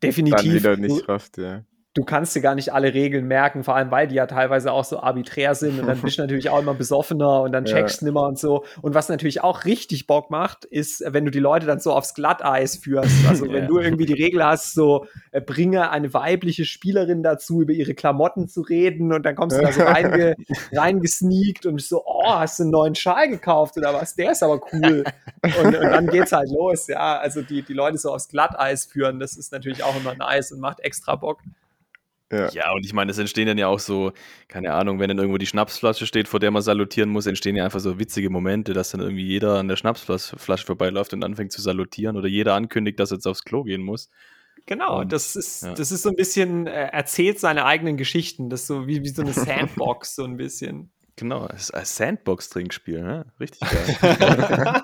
dann Definitiv. wieder Du- nicht rafft, ja. Du kannst dir gar nicht alle Regeln merken, vor allem weil die ja teilweise auch so arbiträr sind und dann bist du [laughs] natürlich auch immer besoffener und dann Ja. checkst du nimmer und so. Und was natürlich auch richtig Bock macht, ist, wenn du die Leute dann so aufs Glatteis führst. Also wenn Ja. du irgendwie die Regel hast, so äh, bringe eine weibliche Spielerin dazu, über ihre Klamotten zu reden und dann kommst du da so reinge [laughs] reingesneakt und so, oh, hast du einen neuen Schal gekauft oder was? Der ist aber cool. [laughs] Und, und dann geht's halt los, ja. Also die, die Leute so aufs Glatteis führen, das ist natürlich auch immer nice und macht extra Bock. Ja. Ja, und ich meine, es entstehen dann ja auch so, keine Ahnung, wenn dann irgendwo die Schnapsflasche steht, vor der man salutieren muss, entstehen ja einfach so witzige Momente, dass dann irgendwie jeder an der Schnapsflasche Flasche vorbeiläuft und anfängt zu salutieren oder jeder ankündigt, dass er jetzt aufs Klo gehen muss. Genau, Und, das ist, ja. das ist so ein bisschen, äh, erzählt seine eigenen Geschichten. Das ist so wie, wie so eine [laughs] Sandbox, so ein bisschen. Genau, es ist ein Sandbox-Trinkspiel, ne? Richtig [laughs] geil.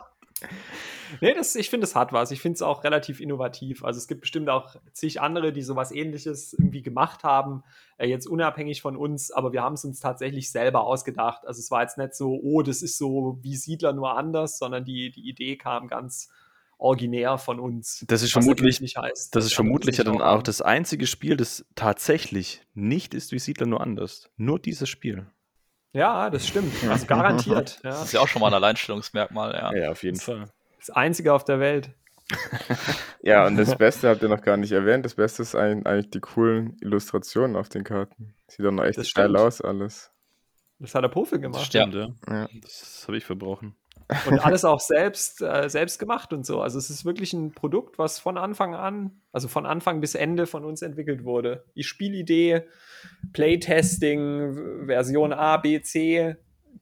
Nee, das, ich finde, es hat was. Ich finde es auch relativ innovativ. Also es gibt bestimmt auch zig andere, die sowas ähnliches irgendwie gemacht haben, äh, jetzt unabhängig von uns, aber wir haben es uns tatsächlich selber ausgedacht. Also es war jetzt nicht so, oh, das ist so wie Siedler nur anders, sondern die, die Idee kam ganz originär von uns. Das ist Was vermutlich, nicht heißt, das ist vermutlich ja dann auch das einzige Spiel, das tatsächlich nicht ist wie Siedler nur anders. Nur dieses Spiel. Ja, das stimmt. [laughs] Also garantiert. [laughs] Ja. Das ist ja auch schon mal ein Alleinstellungsmerkmal, ja. Ja, auf jeden Fall. Das einzige auf der Welt. [laughs] Ja, und das Beste habt ihr noch gar nicht erwähnt. Das Beste ist ein- eigentlich die coolen Illustrationen auf den Karten. Sieht doch noch echt Das geil stimmt. aus, alles. Das hat der Profi gemacht. Stimmt, ja. Ja. Das habe ich verbrochen. Und [laughs] alles auch selbst, äh, selbst gemacht und so. Also es ist wirklich ein Produkt, was von Anfang an, also von Anfang bis Ende von uns entwickelt wurde. Die Spielidee, Playtesting, Version A, B, C,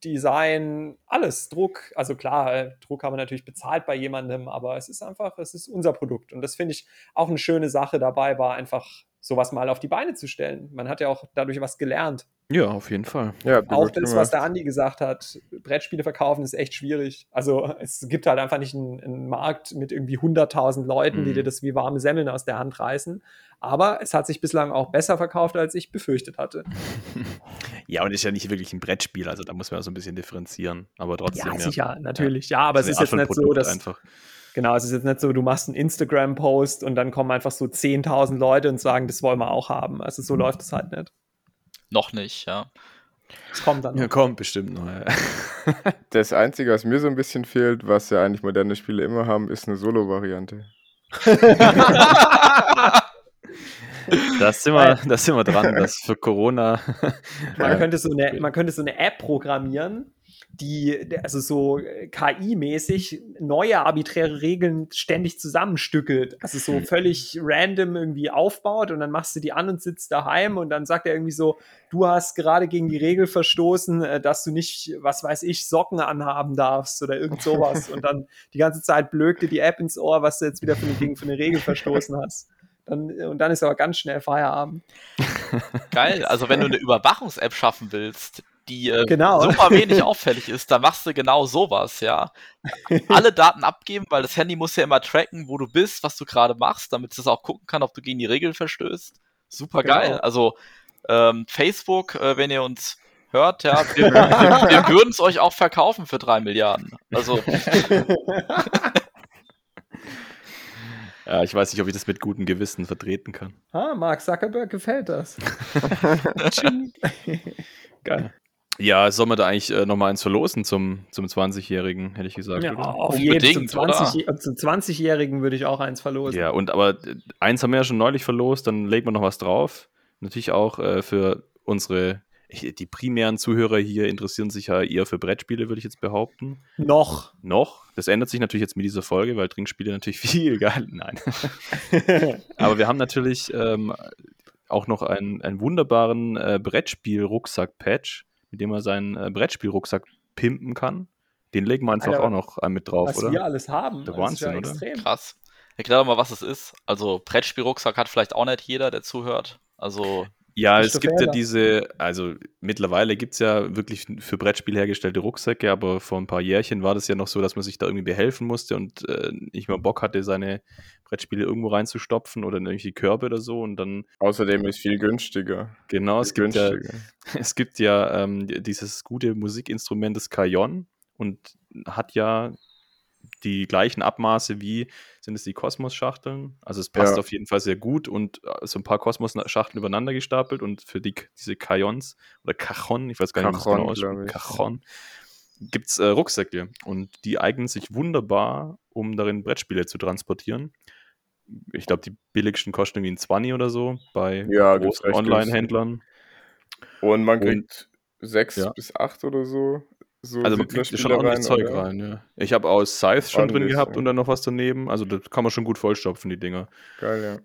Design, alles, Druck. Also klar, äh, Druck haben wir natürlich bezahlt bei jemandem, aber es ist einfach, es ist unser Produkt. Und das finde ich auch eine schöne Sache dabei, war einfach sowas mal auf die Beine zu stellen. Man hat ja auch dadurch was gelernt. Ja, auf jeden Fall. Ja, Auch das, was der Andi gesagt hat, Brettspiele verkaufen ist echt schwierig. Also es gibt halt einfach nicht einen, einen Markt mit irgendwie 100.000 Leuten, die Mhm. dir das wie warme Semmeln aus der Hand reißen. Aber es hat sich bislang auch besser verkauft, als ich befürchtet hatte. [laughs] Ja, und ist ja nicht wirklich ein Brettspiel, also da muss man ja so ein bisschen differenzieren. Aber trotzdem. Ja, sicher, natürlich. Ja, aber es ist jetzt nicht von so, Produkt dass einfach. Genau, es ist jetzt nicht so, du machst einen Instagram-Post und dann kommen einfach so 10.000 Leute und sagen, das wollen wir auch haben. Also so läuft es halt nicht. Noch nicht, ja. Es kommt dann. Ja, noch. kommt bestimmt noch. Ja. [laughs] Das Einzige, was mir so ein bisschen fehlt, was ja eigentlich moderne Spiele immer haben, ist eine Solo-Variante. [laughs] Da sind, wir, da sind wir dran, [laughs] dass für Corona. Man, könnte so eine, man könnte so eine App programmieren, die also so äh, KI-mäßig neue arbiträre Regeln ständig zusammenstückelt. Also so völlig random irgendwie aufbaut und dann machst du die an und sitzt daheim und dann sagt er irgendwie so, du hast gerade gegen die Regel verstoßen, äh, dass du nicht, was weiß ich, Socken anhaben darfst oder irgend sowas. und dann die ganze Zeit blökt dir die App ins Ohr, was du jetzt wieder für eine, gegen für eine Regel verstoßen hast. Dann, und dann ist aber ganz schnell Feierabend. Geil. Also wenn du eine Überwachungs-App schaffen willst, die äh, Genau. super wenig auffällig ist, dann machst du genau sowas, ja. Alle Daten abgeben, weil das Handy muss ja immer tracken, wo du bist, was du gerade machst, damit es auch gucken kann, ob du gegen die Regeln verstößt. Super geil. Genau. Also ähm, Facebook, äh, wenn ihr uns hört, ja, wir, wir, [laughs] wir würden es euch auch verkaufen für drei Milliarden. Also [laughs] Ja, ich weiß nicht, ob ich das mit gutem Gewissen vertreten kann. Ah, Mark Zuckerberg gefällt das. [laughs] Geil. Ja, soll man da eigentlich äh, nochmal eins verlosen zum, zum 20-Jährigen, hätte ich gesagt. Ja, oder? auf jeden Fall. Zum 20 zum 20-Jährigen würde ich auch eins verlosen. Ja, und aber äh, eins haben wir ja schon neulich verlost, dann legt man noch was drauf. Natürlich auch äh, für unsere die primären Zuhörer hier interessieren sich ja eher für Brettspiele, würde ich jetzt behaupten. Noch. Noch. Das ändert sich natürlich jetzt mit dieser Folge, weil Trinkspiele natürlich [laughs] viel geil. Nein. [laughs] Aber wir haben natürlich ähm, auch noch einen, einen wunderbaren äh, Brettspiel-Rucksack-Patch, mit dem man seinen äh, Brettspiel-Rucksack pimpen kann. Den legen wir einfach Alter, auch noch mit drauf, was oder? Was wir alles haben. Der Wahnsinn, ja oder? Extrem. Krass. Erklär doch mal, was es ist. Also Brettspielrucksack hat vielleicht auch nicht jeder, der zuhört. Also ja, es gibt ja diese, also mittlerweile gibt es ja wirklich für Brettspiel hergestellte Rucksäcke, aber vor ein paar Jährchen war das ja noch so, dass man sich da irgendwie behelfen musste und äh, nicht mehr Bock hatte, seine Brettspiele irgendwo reinzustopfen oder in irgendwelche Körbe oder so und dann. Außerdem ist viel günstiger. Genau, es gibt, ja, [laughs] es gibt ja ähm, dieses gute Musikinstrument, das Kajon und hat ja die gleichen Abmaße wie sind es die Kosmos-Schachteln. Also es passt ja. auf jeden Fall sehr gut und äh, so ein paar Kosmos-Schachteln übereinander gestapelt und für die, diese Kajons oder Cajon, ich weiß gar nicht, Cajon, wie es genau ausspricht, Cajon, gibt es äh, Rucksäcke und die eignen sich wunderbar, um darin Brettspiele zu transportieren. Ich glaube, die billigsten kosten irgendwie ein 20 oder so bei ja, großen Online-Händlern. Und man kriegt und, sechs ja. bis acht oder so so also man kriegt schon ordentlich Zeug oder? rein, ja. Ich habe aus Scythe schon drin gehabt ja. und dann noch was daneben. Also das kann man schon gut vollstopfen, die Dinger. Geil, ja.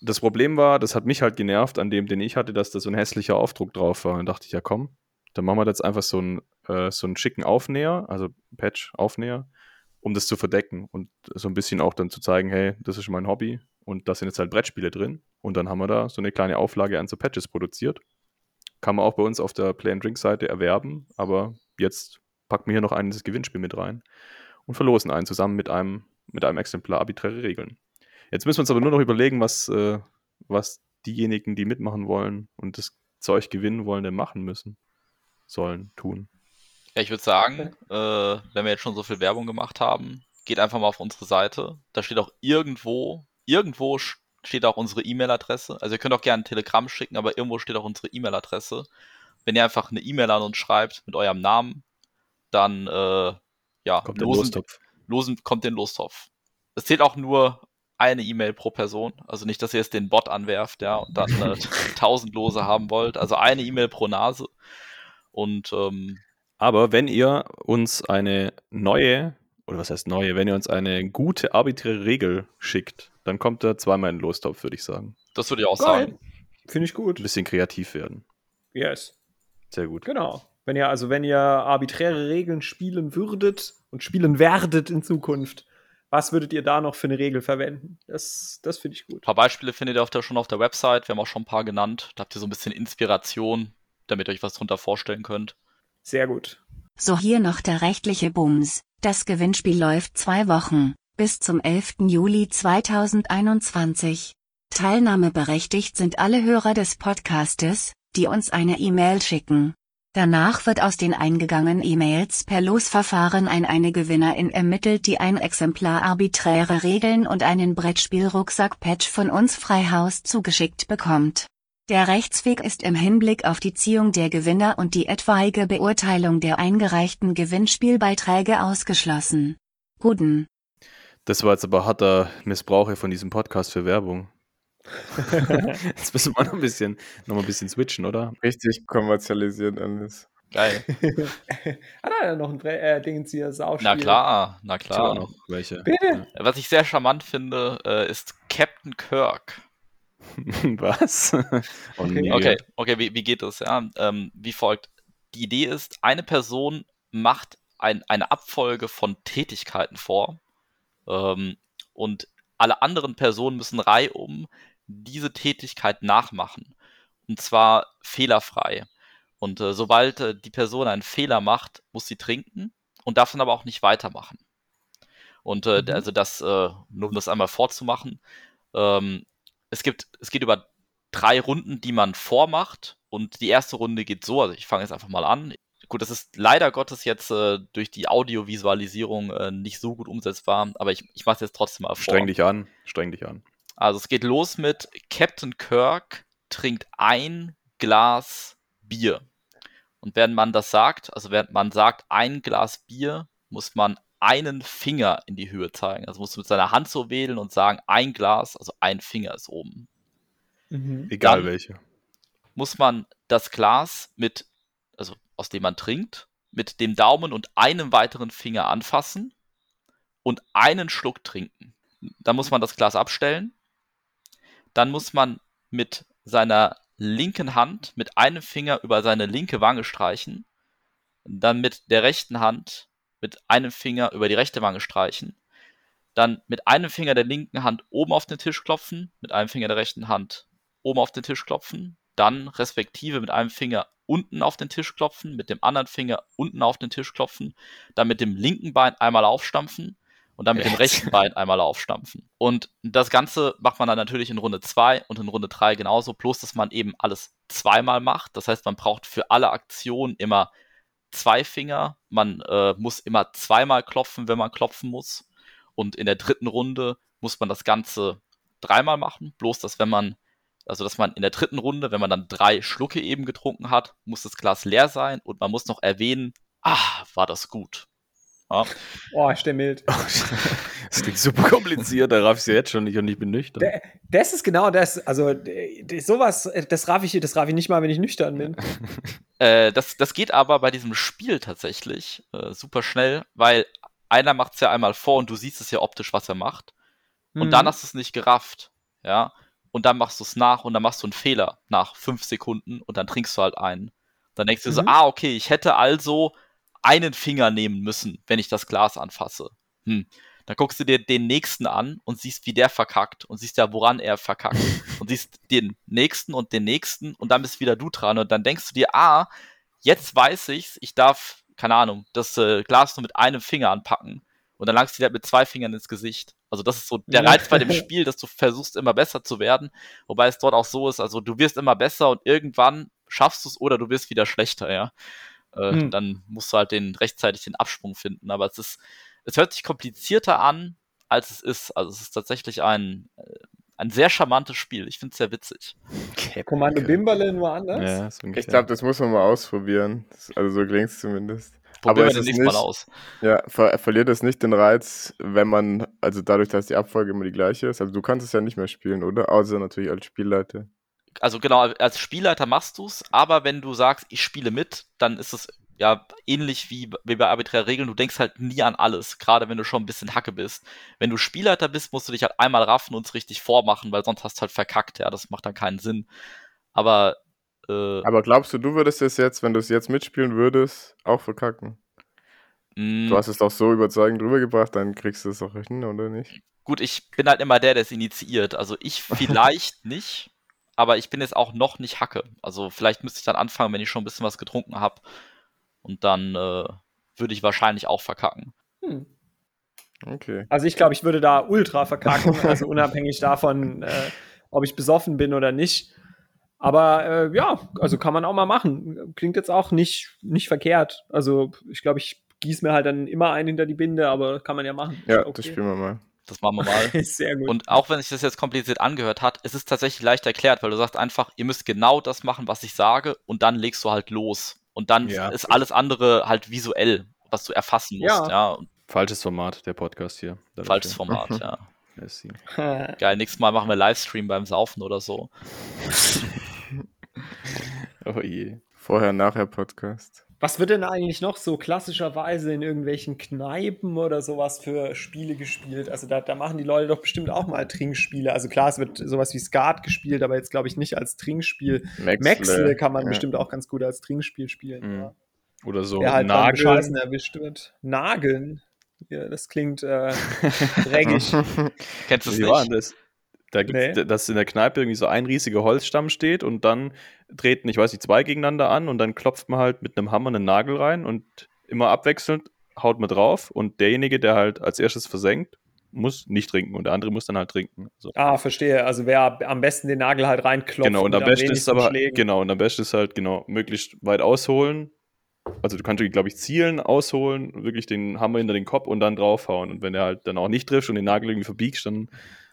Das Problem war, das hat mich halt genervt an dem, den ich hatte, dass da so ein hässlicher Aufdruck drauf war. Und dachte ich, ja komm, dann machen wir jetzt einfach so einen, äh, so einen schicken Aufnäher, also Patch-Aufnäher, um das zu verdecken und so ein bisschen auch dann zu zeigen, hey, das ist mein Hobby und da sind jetzt halt Brettspiele drin. Und dann haben wir da so eine kleine Auflage an so Patches produziert. Kann man auch bei uns auf der Play and Drink Seite erwerben, aber jetzt packen wir hier noch ein Gewinnspiel mit rein und verlosen einen zusammen mit einem, mit einem Exemplar arbiträre Regeln. Jetzt müssen wir uns aber nur noch überlegen, was, äh, was diejenigen, die mitmachen wollen und das Zeug gewinnen wollen, denn machen müssen, sollen, tun. Ja, ich würde sagen, äh, wenn wir jetzt schon so viel Werbung gemacht haben, geht einfach mal auf unsere Seite. Da steht auch irgendwo, irgendwo steht auch unsere E-Mail-Adresse. Also ihr könnt auch gerne ein Telegramm schicken, aber irgendwo steht auch unsere E-Mail-Adresse wenn ihr einfach eine E-Mail an uns schreibt mit eurem Namen, dann äh, ja, kommt losen, der losen, kommt den Lostopf. Es zählt auch nur eine E-Mail pro Person. Also nicht, dass ihr jetzt den Bot anwerft, ja, und dann äh, [laughs] 1000 Lose haben wollt. Also eine E-Mail pro Nase. Und ähm, aber wenn ihr uns eine neue, oder was heißt neue, wenn ihr uns eine gute arbiträre Regel schickt, dann kommt da zweimal in den Lostopf, würde ich sagen. Das würde ich auch Geil. sagen. Finde ich gut. Ein bisschen kreativ werden. Yes. Sehr gut. Genau. Wenn ihr, also wenn ihr arbiträre Regeln spielen würdet und spielen werdet in Zukunft, was würdet ihr da noch für eine Regel verwenden? Das, das finde ich gut. Ein paar Beispiele findet ihr auf der, schon auf der Website. Wir haben auch schon ein paar genannt. Da habt ihr so ein bisschen Inspiration, damit ihr euch was drunter vorstellen könnt. Sehr gut. So hier noch der rechtliche Bums. Das Gewinnspiel läuft zwei Wochen, bis zum 11. Juli 2021. Teilnahmeberechtigt sind alle Hörer des Podcastes, die uns eine E-Mail schicken. Danach wird aus den eingegangenen E-Mails per Losverfahren ein eine Gewinnerin ermittelt, die ein Exemplar arbiträre Regeln und einen Brettspielrucksack-Patch von uns Freihaus zugeschickt bekommt. Der Rechtsweg ist im Hinblick auf die Ziehung der Gewinner und die etwaige Beurteilung der eingereichten Gewinnspielbeiträge ausgeschlossen. Guten. Das war jetzt aber harter Missbrauch von diesem Podcast für Werbung. [laughs] Jetzt müssen wir noch ein bisschen, noch mal ein bisschen switchen, oder? Richtig kommerzialisiert alles. Geil. [laughs] Hat er noch ein äh, Ding hier, das Na klar, na klar. noch welche. Bitte? Was ich sehr charmant finde, äh, ist Captain Kirk. [laughs] Was? oh, okay. okay, okay, wie, wie geht das? Ja, ähm, wie folgt. Die Idee ist, eine Person macht ein, eine Abfolge von Tätigkeiten vor ähm, und alle anderen Personen müssen reihum diese Tätigkeit nachmachen. Und zwar fehlerfrei. Und äh, sobald äh, die Person einen Fehler macht, muss sie trinken und darf dann aber auch nicht weitermachen. Und äh, mhm. also das, äh, nur um das einmal vorzumachen, ähm, es gibt, es geht über drei Runden, die man vormacht. Und die erste Runde geht so, also ich fange jetzt einfach mal an. Gut, das ist leider Gottes jetzt äh, durch die Audiovisualisierung äh, nicht so gut umsetzbar, aber ich, ich mache es jetzt trotzdem mal vor. Streng dich an, streng dich an. Also es geht los mit Captain Kirk trinkt ein Glas Bier. Und während man das sagt, also während man sagt ein Glas Bier, muss man einen Finger in die Höhe zeigen. Also muss man mit seiner Hand so wählen und sagen ein Glas, also ein Finger ist oben. Mhm. Egal Dann welche. Muss man das Glas mit, also aus dem man trinkt, mit dem Daumen und einem weiteren Finger anfassen und einen Schluck trinken. Dann muss man das Glas abstellen. Dann muss man mit seiner linken Hand mit einem Finger über seine linke Wange streichen. Dann mit der rechten Hand mit einem Finger über die rechte Wange streichen. Dann mit einem Finger der linken Hand oben auf den Tisch klopfen, mit einem Finger der rechten Hand oben auf den Tisch klopfen, dann respektive mit einem Finger unten auf den Tisch klopfen, mit dem anderen Finger unten auf den Tisch klopfen, dann mit dem linken Bein einmal aufstampfen und dann mit dem rechten Bein einmal aufstampfen. Und das Ganze macht man dann natürlich in Runde 2 und in Runde 3 genauso, bloß dass man eben alles zweimal macht. Das heißt, man braucht für alle Aktionen immer zwei Finger. Man äh, muss immer zweimal klopfen, wenn man klopfen muss. Und in der dritten Runde muss man das Ganze dreimal machen. Bloß, dass wenn man also, dass man in der dritten Runde, wenn man dann drei Schlucke eben getrunken hat, muss das Glas leer sein und man muss noch erwähnen, ah, war das gut. Ja. Oh, der mild. [laughs] das klingt super kompliziert, da raff ich es jetzt schon nicht und ich bin nüchtern. Das ist genau das, also sowas, das raff ich, das raff ich nicht mal, wenn ich nüchtern bin. [laughs] äh, das, das geht aber bei diesem Spiel tatsächlich äh, super schnell, weil einer macht es ja einmal vor und du siehst es ja optisch, was er macht. Und mhm. dann hast du es nicht gerafft. Ja und dann machst du es nach und dann machst du einen Fehler nach fünf Sekunden und dann trinkst du halt einen. Dann denkst du mhm. so, ah, okay, ich hätte also einen Finger nehmen müssen, wenn ich das Glas anfasse. Hm. Dann guckst du dir den nächsten an und siehst, wie der verkackt und siehst ja, woran er verkackt. [laughs] und siehst den nächsten und den nächsten und dann bist wieder du dran und dann denkst du dir, ah, jetzt weiß ich's, ich darf, keine Ahnung, das äh, Glas nur mit einem Finger anpacken und dann langst du dir halt mit zwei Fingern ins Gesicht. Also das ist so der Reiz bei dem [laughs] Spiel, dass du versuchst immer besser zu werden, wobei es dort auch so ist, also du wirst immer besser und irgendwann schaffst du es oder du wirst wieder schlechter, ja. Äh, hm. Dann musst du halt den rechtzeitig den Absprung finden. Aber es ist, es hört sich komplizierter an, als es ist. Also es ist tatsächlich ein, äh, ein sehr charmantes Spiel. Ich finde es sehr witzig. Okay, Kommando Bimberle nur anders? Ja, so ich glaube, das muss man mal ausprobieren. Also so klingt es zumindest. Probieren wir demnächst mal aus. Ja, ver verliert es nicht den Reiz, wenn man, also dadurch, dass die Abfolge immer die gleiche ist. Also du kannst es ja nicht mehr spielen, oder? Außer natürlich als Spielleiter. Also genau, als Spielleiter machst du es, aber wenn du sagst, ich spiele mit, dann ist es ja ähnlich wie, wie bei arbiträren Regeln, du denkst halt nie an alles, gerade wenn du schon ein bisschen Hacke bist. Wenn du Spielleiter bist, musst du dich halt einmal raffen und es richtig vormachen, weil sonst hast du halt verkackt, ja, das macht dann keinen Sinn. Aber äh, Aber glaubst du, du würdest es jetzt, wenn du es jetzt mitspielen würdest, auch verkacken? Mm. Du hast es doch so überzeugend rübergebracht, dann kriegst du es auch hin, oder nicht? Gut, ich bin halt immer der, der es initiiert. Also ich [laughs] vielleicht nicht, aber ich bin jetzt auch noch nicht Hacke. Also vielleicht müsste ich dann anfangen, wenn ich schon ein bisschen was getrunken habe. Und dann äh, würde ich wahrscheinlich auch verkacken. Hm. Okay. Also ich glaube, ich würde da ultra verkacken, also unabhängig davon, äh, ob ich besoffen bin oder nicht. Aber äh, ja, also kann man auch mal machen. Klingt jetzt auch nicht, nicht verkehrt. Also ich glaube, ich gieße mir halt dann immer einen hinter die Binde, aber kann man ja machen. Ja, okay. das spielen wir mal. Das machen wir mal. [laughs] Sehr gut. Und auch wenn sich das jetzt kompliziert angehört hat, es ist tatsächlich leicht erklärt, weil du sagst einfach, ihr müsst genau das machen, was ich sage, und dann legst du halt los. Und dann ja. ist alles andere halt visuell, was du erfassen musst. Ja. ja. Falsches Format, der Podcast hier. Falsches Format, ja. [laughs] [laughs] Geil, nächstes Mal machen wir Livestream beim Saufen oder so. oh je. Vorher, nachher Podcast. Was wird denn eigentlich noch so klassischerweise in irgendwelchen Kneipen oder sowas für Spiele gespielt? Also da, da machen die Leute doch bestimmt auch mal Trinkspiele. Also klar, es wird sowas wie Skat gespielt, aber jetzt glaube ich nicht als Trinkspiel. Maxle, kann man ja. bestimmt auch ganz gut als Trinkspiel spielen. Mhm. Ja. Oder so Der halt Nageln. erwischt wird. Nageln. Ja, das klingt äh, [laughs] dreckig. Kennst du es nicht? Da gibt's, nee. dass in der Kneipe irgendwie so ein riesiger Holzstamm steht und dann treten, ich weiß nicht, zwei gegeneinander an und dann klopft man halt mit einem Hammer einen Nagel rein und immer abwechselnd haut man drauf und derjenige, der halt als erstes versenkt, muss nicht trinken und der andere muss dann halt trinken. So. Ah, verstehe. Also wer am besten den Nagel halt reinklopft. Genau, und am besten ist aber, Schlägen. genau, und am besten ist halt, genau, möglichst weit ausholen. Also du kannst, glaube ich, zielen, ausholen, wirklich den Hammer hinter den Kopf und dann draufhauen. Und wenn er halt dann auch nicht trifft und den Nagel irgendwie verbiegst, dann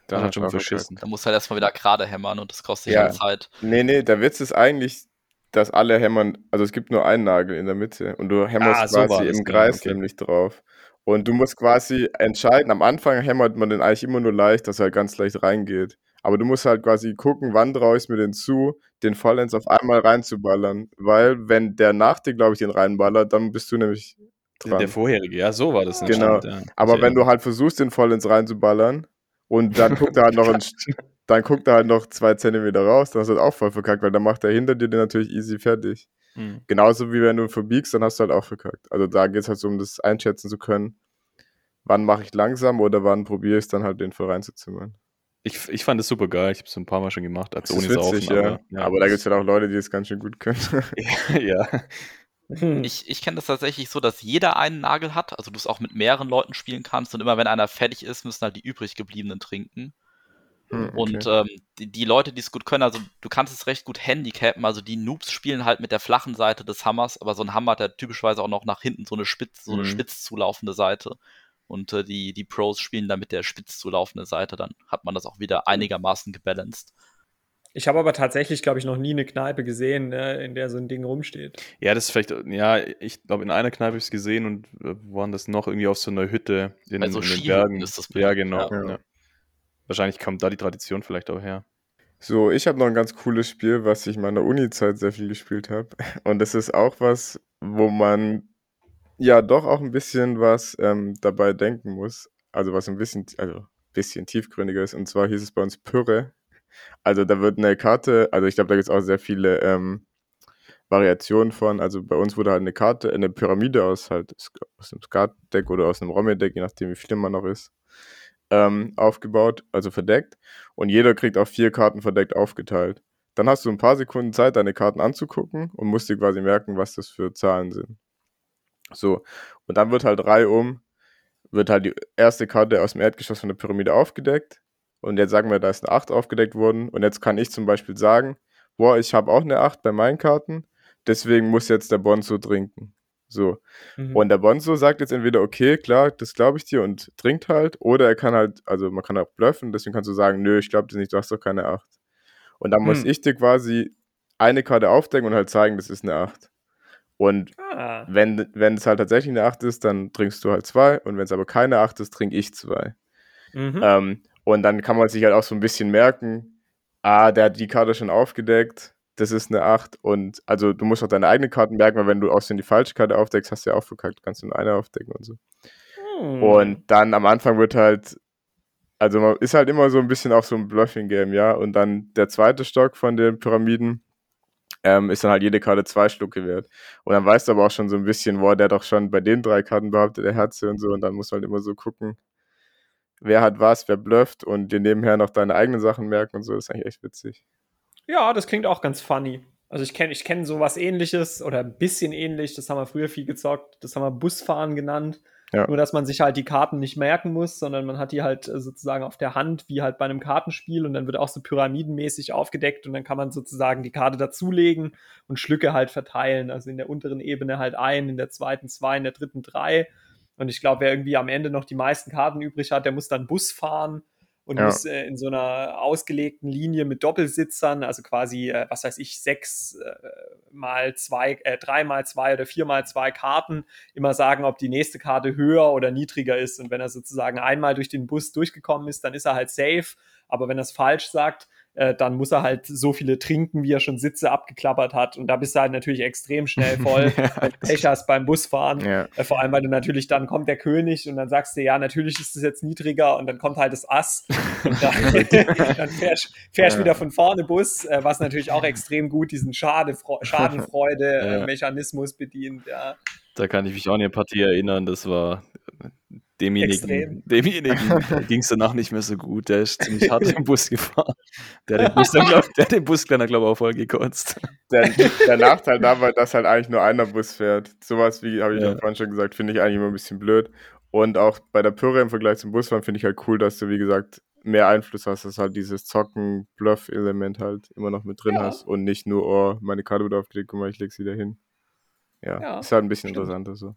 da hat schon verschissen. Da muss halt erstmal wieder gerade hämmern und das kostet ja Zeit. Nee, nee, der Witz ist eigentlich, dass alle hämmern, also es gibt nur einen Nagel in der Mitte und du hämmerst ah, so quasi im genau, Kreis okay. nämlich drauf. Und du musst quasi entscheiden, am Anfang hämmert man den eigentlich immer nur leicht, dass er ganz leicht reingeht. Aber du musst halt quasi gucken, wann traue ich mir den zu, den vollends auf einmal reinzuballern. Weil, wenn der nach dir, glaube ich, den reinballert, dann bist du nämlich dran. Der vorherige, ja, so war das. Genau. Ja. Aber wenn du halt versuchst, den vollends reinzuballern und dann guckt er halt noch ein, dann guckt er halt noch zwei Zentimeter raus, dann hast du halt auch voll verkackt, weil dann macht er hinter dir den natürlich easy fertig. Mhm. Genauso wie wenn du verbiegst, dann hast du halt auch verkackt. Also da geht es halt so um das einschätzen zu können, wann mache ich langsam oder wann probiere ich es dann halt den voll reinzuzimmern. Ich, ich fand es super geil. Ich habe es ein paar Mal schon gemacht, als ohne witzig, Saufen, ja. Aber, ja. aber da gibt es ja auch Leute, die es ganz schön gut können. [laughs] ja. Ich, ich kenne das tatsächlich so, dass jeder einen Nagel hat, also du es auch mit mehreren Leuten spielen kannst und immer wenn einer fertig ist, müssen halt die übrig gebliebenen trinken. Hm, okay. Und ähm, die, die, Leute, die es gut können, also du kannst es recht gut handicappen, also die Noobs spielen halt mit der flachen Seite des Hammers, aber so ein Hammer hat ja typischerweise auch noch nach hinten so eine spitz, so eine mhm. spitz zulaufende Seite. Und äh, die, die Pros spielen dann mit der spitz zulaufenden Seite, dann hat man das auch wieder einigermaßen gebalanced. Ich habe aber tatsächlich, glaube ich, noch nie eine Kneipe gesehen, ne, in der so ein Ding rumsteht. Ja, das ist vielleicht, ja, ich glaube, in einer Kneipe habe ich es gesehen und äh, waren das noch irgendwie auf so einer Hütte in, also in den Bergen. Ist das ja, genau. Ja. Ja. Wahrscheinlich kommt da die Tradition vielleicht auch her. So, ich habe noch ein ganz cooles Spiel, was ich in meiner Uni-Zeit sehr viel gespielt habe. [laughs] Und das ist auch was, wo man ja doch auch ein bisschen was ähm, dabei denken muss. Also was ein bisschen, also bisschen tiefgründiger ist. Und zwar hieß es bei uns Pyrrhe. Also da wird eine Karte, also ich glaube, da gibt es auch sehr viele ähm, Variationen von. Also bei uns wurde halt eine Karte, eine Pyramide aus halt aus einem Skat-Deck oder aus einem Romme-Deck, je nachdem wie viel man noch ist, ähm, aufgebaut, also verdeckt. Und jeder kriegt auch vier Karten verdeckt aufgeteilt. Dann hast du ein paar Sekunden Zeit, deine Karten anzugucken und musst dir quasi merken, was das für Zahlen sind. So, und dann wird halt reihum, wird halt die erste Karte aus dem Erdgeschoss von der Pyramide aufgedeckt. Und jetzt sagen wir, da ist eine 8 aufgedeckt worden. Und jetzt kann ich zum Beispiel sagen, boah, ich habe auch eine 8 bei meinen Karten, deswegen muss jetzt der Bonzo trinken. So. Mhm. Und der Bonzo sagt jetzt entweder, okay, klar, das glaube ich dir und trinkt halt, oder er kann halt, also man kann auch bluffen, deswegen kannst du sagen, nö, ich glaube dir nicht, du hast doch keine 8. Und dann mhm. muss ich dir quasi eine Karte aufdecken und halt zeigen, das ist eine 8. Und ah. wenn, wenn es halt tatsächlich eine 8 ist, dann trinkst du halt zwei. Und wenn es aber keine 8 ist, trinke ich zwei. Mhm. Ähm, und dann kann man sich halt auch so ein bisschen merken, ah, der hat die Karte schon aufgedeckt, das ist eine 8. Und also du musst auch deine eigene Karten merken, weil wenn du außerdem die falsche Karte aufdeckst, hast du ja auch verkackt, kannst du nur eine aufdecken und so. Mhm. Und dann am Anfang wird halt, also man ist halt immer so ein bisschen auch so ein Bluffing-Game, ja. Und dann der zweite Stock von den Pyramiden ähm, ist dann halt jede Karte zwei Schlucke wert. Und dann weißt du aber auch schon so ein bisschen, boah, der hat doch schon bei den drei Karten behauptet, der Herze und so. Und dann muss man halt immer so gucken, wer hat was, wer blufft und dir nebenher noch deine eigenen Sachen merken und so. Das ist eigentlich echt witzig. Ja, das klingt auch ganz funny. Also ich kenne ich kenn sowas ähnliches oder ein bisschen ähnlich, das haben wir früher viel gezockt, das haben wir Busfahren genannt. Ja. Nur, dass man sich halt die Karten nicht merken muss, sondern man hat die halt äh, sozusagen auf der Hand, wie halt bei einem Kartenspiel und dann wird auch so pyramidenmäßig aufgedeckt und dann kann man sozusagen die Karte dazulegen und Schlücke halt verteilen. Also in der unteren Ebene halt ein, in der zweiten zwei, in der dritten drei. Und ich glaube, wer irgendwie am Ende noch die meisten Karten übrig hat, der muss dann Bus fahren und ja. muss äh, in so einer ausgelegten Linie mit Doppelsitzern, also quasi, äh, was weiß ich, sechs äh, mal zwei, äh, drei mal zwei oder vier mal zwei Karten immer sagen, ob die nächste Karte höher oder niedriger ist. Und wenn er sozusagen einmal durch den Bus durchgekommen ist, dann ist er halt safe. Aber wenn er es falsch sagt, äh, dann muss er halt so viele trinken, wie er schon Sitze abgeklappert hat. Und da bist du halt natürlich extrem schnell voll, [laughs] wenn du Pech hast beim Busfahren. Ja. Äh, vor allem, weil du natürlich dann kommt der König und dann sagst du, ja, natürlich ist es jetzt niedriger und dann kommt halt das Ass und dann, [laughs] dann fährst, fährst ja. wieder von vorne Bus, äh, was natürlich auch extrem gut diesen Schadenfreude-Mechanismus [laughs] bedient. Ja. Da kann ich mich auch an eine Partie erinnern, das war demjenigen, demjenigen [laughs] ging es danach nicht mehr so gut. Der ist ziemlich hart im Bus gefahren. Der hat den Bus, [laughs] glaub, der den Bus glaube ich, auch voll gekotzt. Der, der [laughs] Nachteil dabei, dass halt eigentlich nur einer Bus fährt. Sowas, wie habe ich ja. vorhin schon gesagt, finde ich eigentlich immer ein bisschen blöd. Und auch bei der Pyrrhe im Vergleich zum Busfahren finde ich halt cool, dass du, wie gesagt, mehr Einfluss hast, dass halt dieses Zocken-Bluff-Element halt immer noch mit drin ja. hast und nicht nur, oh, meine Karte wird aufgelegt, guck mal, ich leg's wieder hin. Ja, ja ist halt ein bisschen stimmt. interessanter so.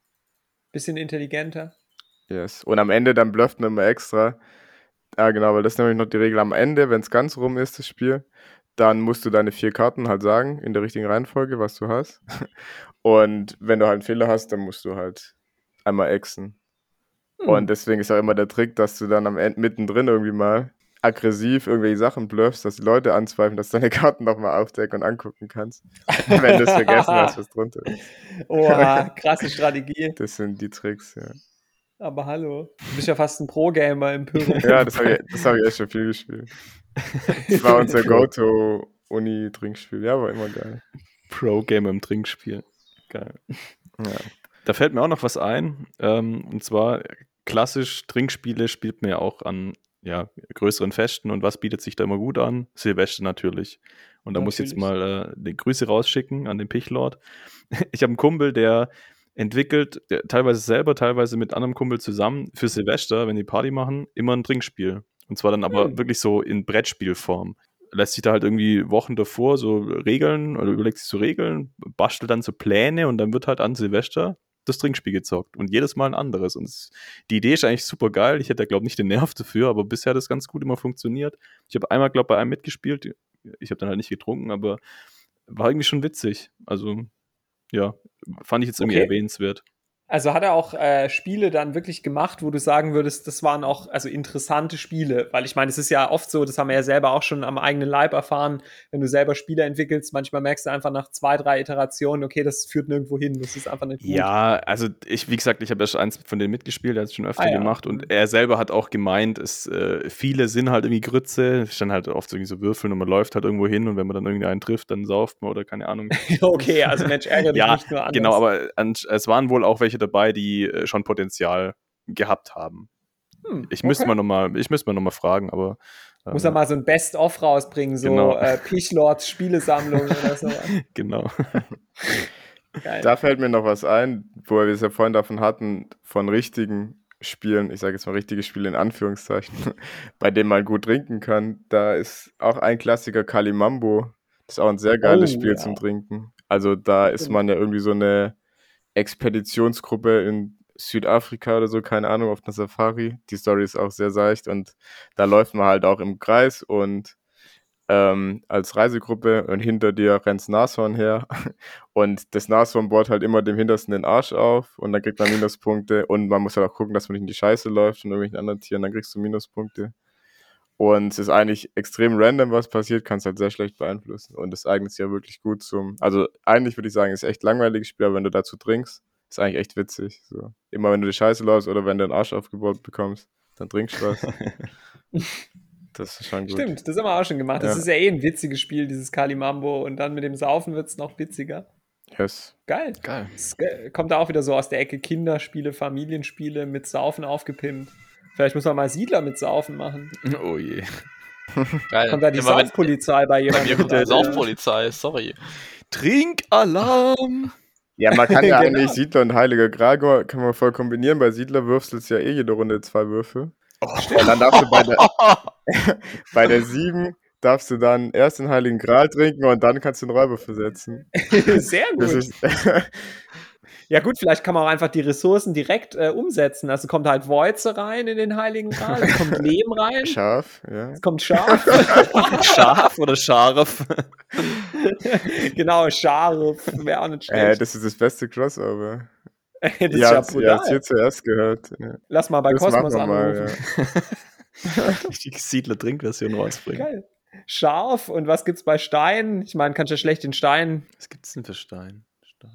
Bisschen intelligenter. Yes. Und am Ende dann blufft man immer extra. Ja, genau, weil das ist nämlich noch die Regel. Am Ende, wenn es ganz rum ist, das Spiel, dann musst du deine vier Karten halt sagen, in der richtigen Reihenfolge, was du hast. [laughs] Und wenn du halt einen Fehler hast, dann musst du halt einmal exen. Hm. Und deswegen ist auch immer der Trick, dass du dann am Ende mittendrin irgendwie mal aggressiv irgendwelche Sachen bluffst, dass die Leute anzweifeln, dass du deine Karten nochmal aufdecken und angucken kannst, wenn du es vergessen hast, was drunter ist. [laughs] Oha, [laughs] krasse Strategie. Das sind die Tricks, ja. Aber hallo, du bist ja fast ein Pro-Gamer im Pyro. [laughs] ja, das habe ich, hab ich echt schon viel gespielt. Das war unser [laughs] Go-To-Uni-Trinkspiel. Ja, war immer geil. Pro-Gamer im Trinkspiel. Geil. Ja. Da fällt mir auch noch was ein. Ähm, und zwar klassisch Trinkspiele spielt man ja auch an ja, größeren Festen. Und was bietet sich da immer gut an? Silvester natürlich. Und da natürlich. muss ich jetzt mal äh, die Grüße rausschicken an den Pichlord. [laughs] Ich habe einen Kumpel, der entwickelt, teilweise selber, teilweise mit anderem Kumpel zusammen, für Silvester, wenn die Party machen, immer ein Trinkspiel. Und zwar dann aber hm. wirklich so in Brettspielform. Lässt sich da halt irgendwie Wochen davor so Regeln oder überlegt sich so Regeln, bastelt dann so Pläne und dann wird halt an Silvester das Trinkspiel gezockt und jedes Mal ein anderes. Und es, die Idee ist eigentlich super geil. Ich hätte da, glaube ich, nicht den Nerv dafür, aber bisher hat das ganz gut immer funktioniert. Ich habe einmal, glaube ich, bei einem mitgespielt. Ich habe dann halt nicht getrunken, aber war irgendwie schon witzig. Also, ja, fand ich jetzt irgendwie okay. erwähnenswert. Also hat er auch äh, Spiele dann wirklich gemacht, wo du sagen würdest, das waren auch also interessante Spiele, weil ich meine, es ist ja oft so, das haben wir ja selber auch schon am eigenen Leib erfahren, wenn du selber Spiele entwickelst, manchmal merkst du einfach nach zwei, drei Iterationen, okay, das führt nirgendwo hin, das ist einfach nicht gut. Ja, also ich, wie gesagt, ich habe ja schon eins von denen mitgespielt, der hat es schon öfter ah, ja. gemacht und mhm. er selber hat auch gemeint, es, äh, viele sind halt irgendwie Grütze, es stand halt oft so, irgendwie so Würfeln und man läuft halt irgendwo hin und wenn man dann irgendwie einen trifft, dann sauft man oder keine Ahnung. [laughs] okay, also Mensch, ärgert ja, nicht nur anders. Genau, aber an, es waren wohl auch welche dabei, die äh, schon Potenzial gehabt haben. Hm, ich müsste okay. mal nochmal, ich müsste mal noch mal fragen, aber äh, muss er mal so ein Best-of rausbringen, so genau. äh, Pichlords Spielesammlung oder so. [laughs] genau. Geil. Da fällt mir noch was ein, wo wir es ja vorhin davon hatten, von richtigen Spielen, ich sage jetzt mal richtige Spiele in Anführungszeichen, [laughs] bei denen man gut trinken kann. Da ist auch ein Klassiker Kalimambo. Das ist auch ein sehr geiles oh, Spiel ja. zum Trinken. Also da ist man ja irgendwie so eine Expeditionsgruppe in Südafrika oder so, keine Ahnung, auf einer Safari. Die Story ist auch sehr seicht und da läuft man halt auch im Kreis und ähm, als Reisegruppe und hinter dir rennt Nashorn her [laughs] und das Nashorn bohrt halt immer dem Hintersten den Arsch auf und dann kriegt man Minuspunkte und man muss halt auch gucken, dass man nicht in die Scheiße läuft und irgendwelchen anderen Tieren, dann kriegst du Minuspunkte. Und es ist eigentlich extrem random, was passiert, kannst halt sehr schlecht beeinflussen. Und es eignet sich ja wirklich gut zum. Also eigentlich würde ich sagen, ist echt langweiliges Spiel, aber wenn du dazu trinkst, ist eigentlich echt witzig. So. Immer wenn du die Scheiße läufst oder wenn du einen Arsch aufgebaut bekommst, dann trinkst du was. [laughs] das ist schon gut. Stimmt, das haben wir auch schon gemacht. Das ja. ist ja eh ein witziges Spiel, dieses Kalimambo. Und dann mit dem Saufen wird es noch witziger. Yes. Geil. Geil. Es kommt da auch wieder so aus der Ecke Kinderspiele, Familienspiele mit Saufen aufgepimpt. Vielleicht muss man mal Siedler mit Saufen machen. Oh je. Geil. Kommt da die Saufpolizei bei jemandem? Bei mir kommt die Saufpolizei, sorry. Trinkalarm! Ja, man kann ja [laughs] genau. eigentlich Siedler und Heiliger Gral kann man voll kombinieren. Bei Siedler würfelst du ja eh jede Runde zwei Würfel. Oh, und dann darfst du bei der, [laughs] [laughs] bei der 7 darfst du dann erst den Heiligen Gral trinken und dann kannst du den Räuber versetzen. Sehr gut. Ja gut, vielleicht kann man auch einfach die Ressourcen direkt äh, umsetzen. Also kommt halt Voice rein in den Heiligen Gral, es kommt Leben rein. [laughs] Scharf, ja. Es kommt Scharf. [laughs] Scharf oder Scharf? [laughs] genau, Scharf wäre auch nicht schlecht. Äh, das ist das beste Crossover. das ist ja, ja hier zuerst gehört. Ja. Lass mal bei das Cosmos anrufen. Mal, ja. die Siedler-Trinkversion rausbringen. Geil. Scharf und was gibt's bei Stein? Ich meine, kannst du ja schlecht den Stein. Was gibt's denn für Stein?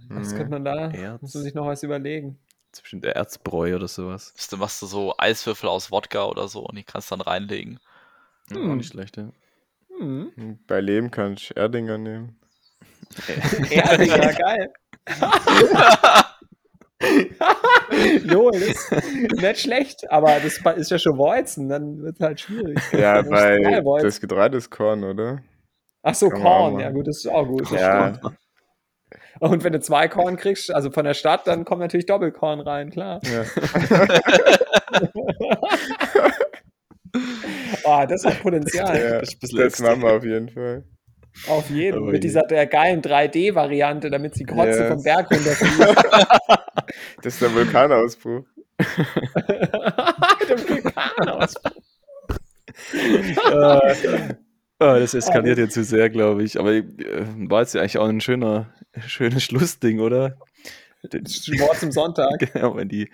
Was könnte man da? Erz. Muss man sich noch was überlegen. Das ist bestimmt der Erzbräu oder sowas. Du machst du so Eiswürfel aus Wodka oder so und die kannst du dann reinlegen. Hm. Auch nicht schlecht, ja. Hm. hm bei Leben kannst du Erdinger nehmen. [laughs] Erdinger, geil. [laughs] jo, das ist nicht schlecht, aber das ist ja schon Weizen, dann wird es halt schwierig. Ja, weil das Getreide ist Korn, oder? Ach so, Kann Korn, ja gut, das ist auch gut. Ja, und wenn du zwei Korn kriegst, also von der Stadt, dann kommt natürlich Doppelkorn rein, klar. Ja. oh, [laughs] das hat Potenzial. Ja, das, das machen wir auf jeden Fall. Auf jeden. Fall. Mit dieser der geilen 3D-Variante, damit sie Kotze yes. vom Berg runterfliegt. [laughs] [laughs] das ist der Vulkanausbruch. der Vulkanausbruch. äh, Oh, das eskaliert ja zu sehr, glaube ich. Aber äh, war jetzt ja eigentlich auch ein schöner, schönes Schlussding, oder? Wort zum Sonntag. [laughs] genau, wenn die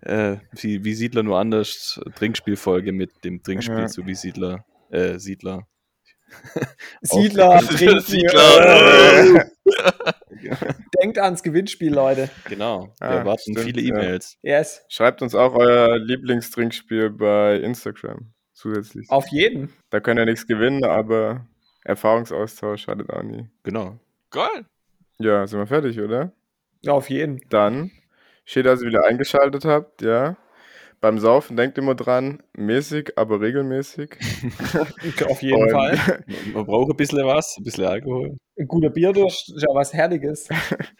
äh, wie, wie Siedler nur anders Trinkspielfolge mit dem Trinkspiel ja. zu wie Siedler, äh, Siedler. [laughs] Siedler, trinken. Siedler. [laughs] Denkt ans Gewinnspiel, Leute. Genau. Wir ah, erwarten stimmt, viele E-Mails. Ja. Yes. Schreibt uns auch euer Lieblingstrinkspiel bei Instagram zusätzlich. Auf jeden. Da könnt ihr nichts gewinnen, aber Erfahrungsaustausch hattet auch nie. Genau. Geil. Ja, sind wir fertig, oder? Ja, auf jeden. Dann, schön, dass ihr wieder eingeschaltet habt, ja. Beim Saufen denkt immer dran, mäßig, aber regelmäßig. [laughs] auf jeden Und Fall. [laughs] Man braucht ein bisschen was, ein bisschen Alkohol. Ein guter Bierdurst ist ja was Herrliches.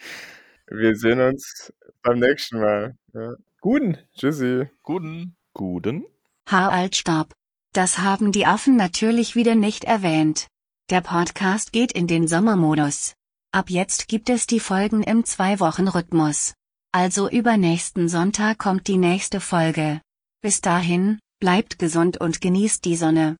[laughs] Wir sehen uns beim nächsten Mal. Ja. Guten. Tschüssi. Guten. Guten. Haalaltstab. Das haben die Affen natürlich wieder nicht erwähnt. Der Podcast geht in den Sommermodus. Ab jetzt gibt es die Folgen im Zwei-Wochen-Rhythmus. Also übernächsten Sonntag kommt die nächste Folge. Bis dahin, bleibt gesund und genießt die Sonne.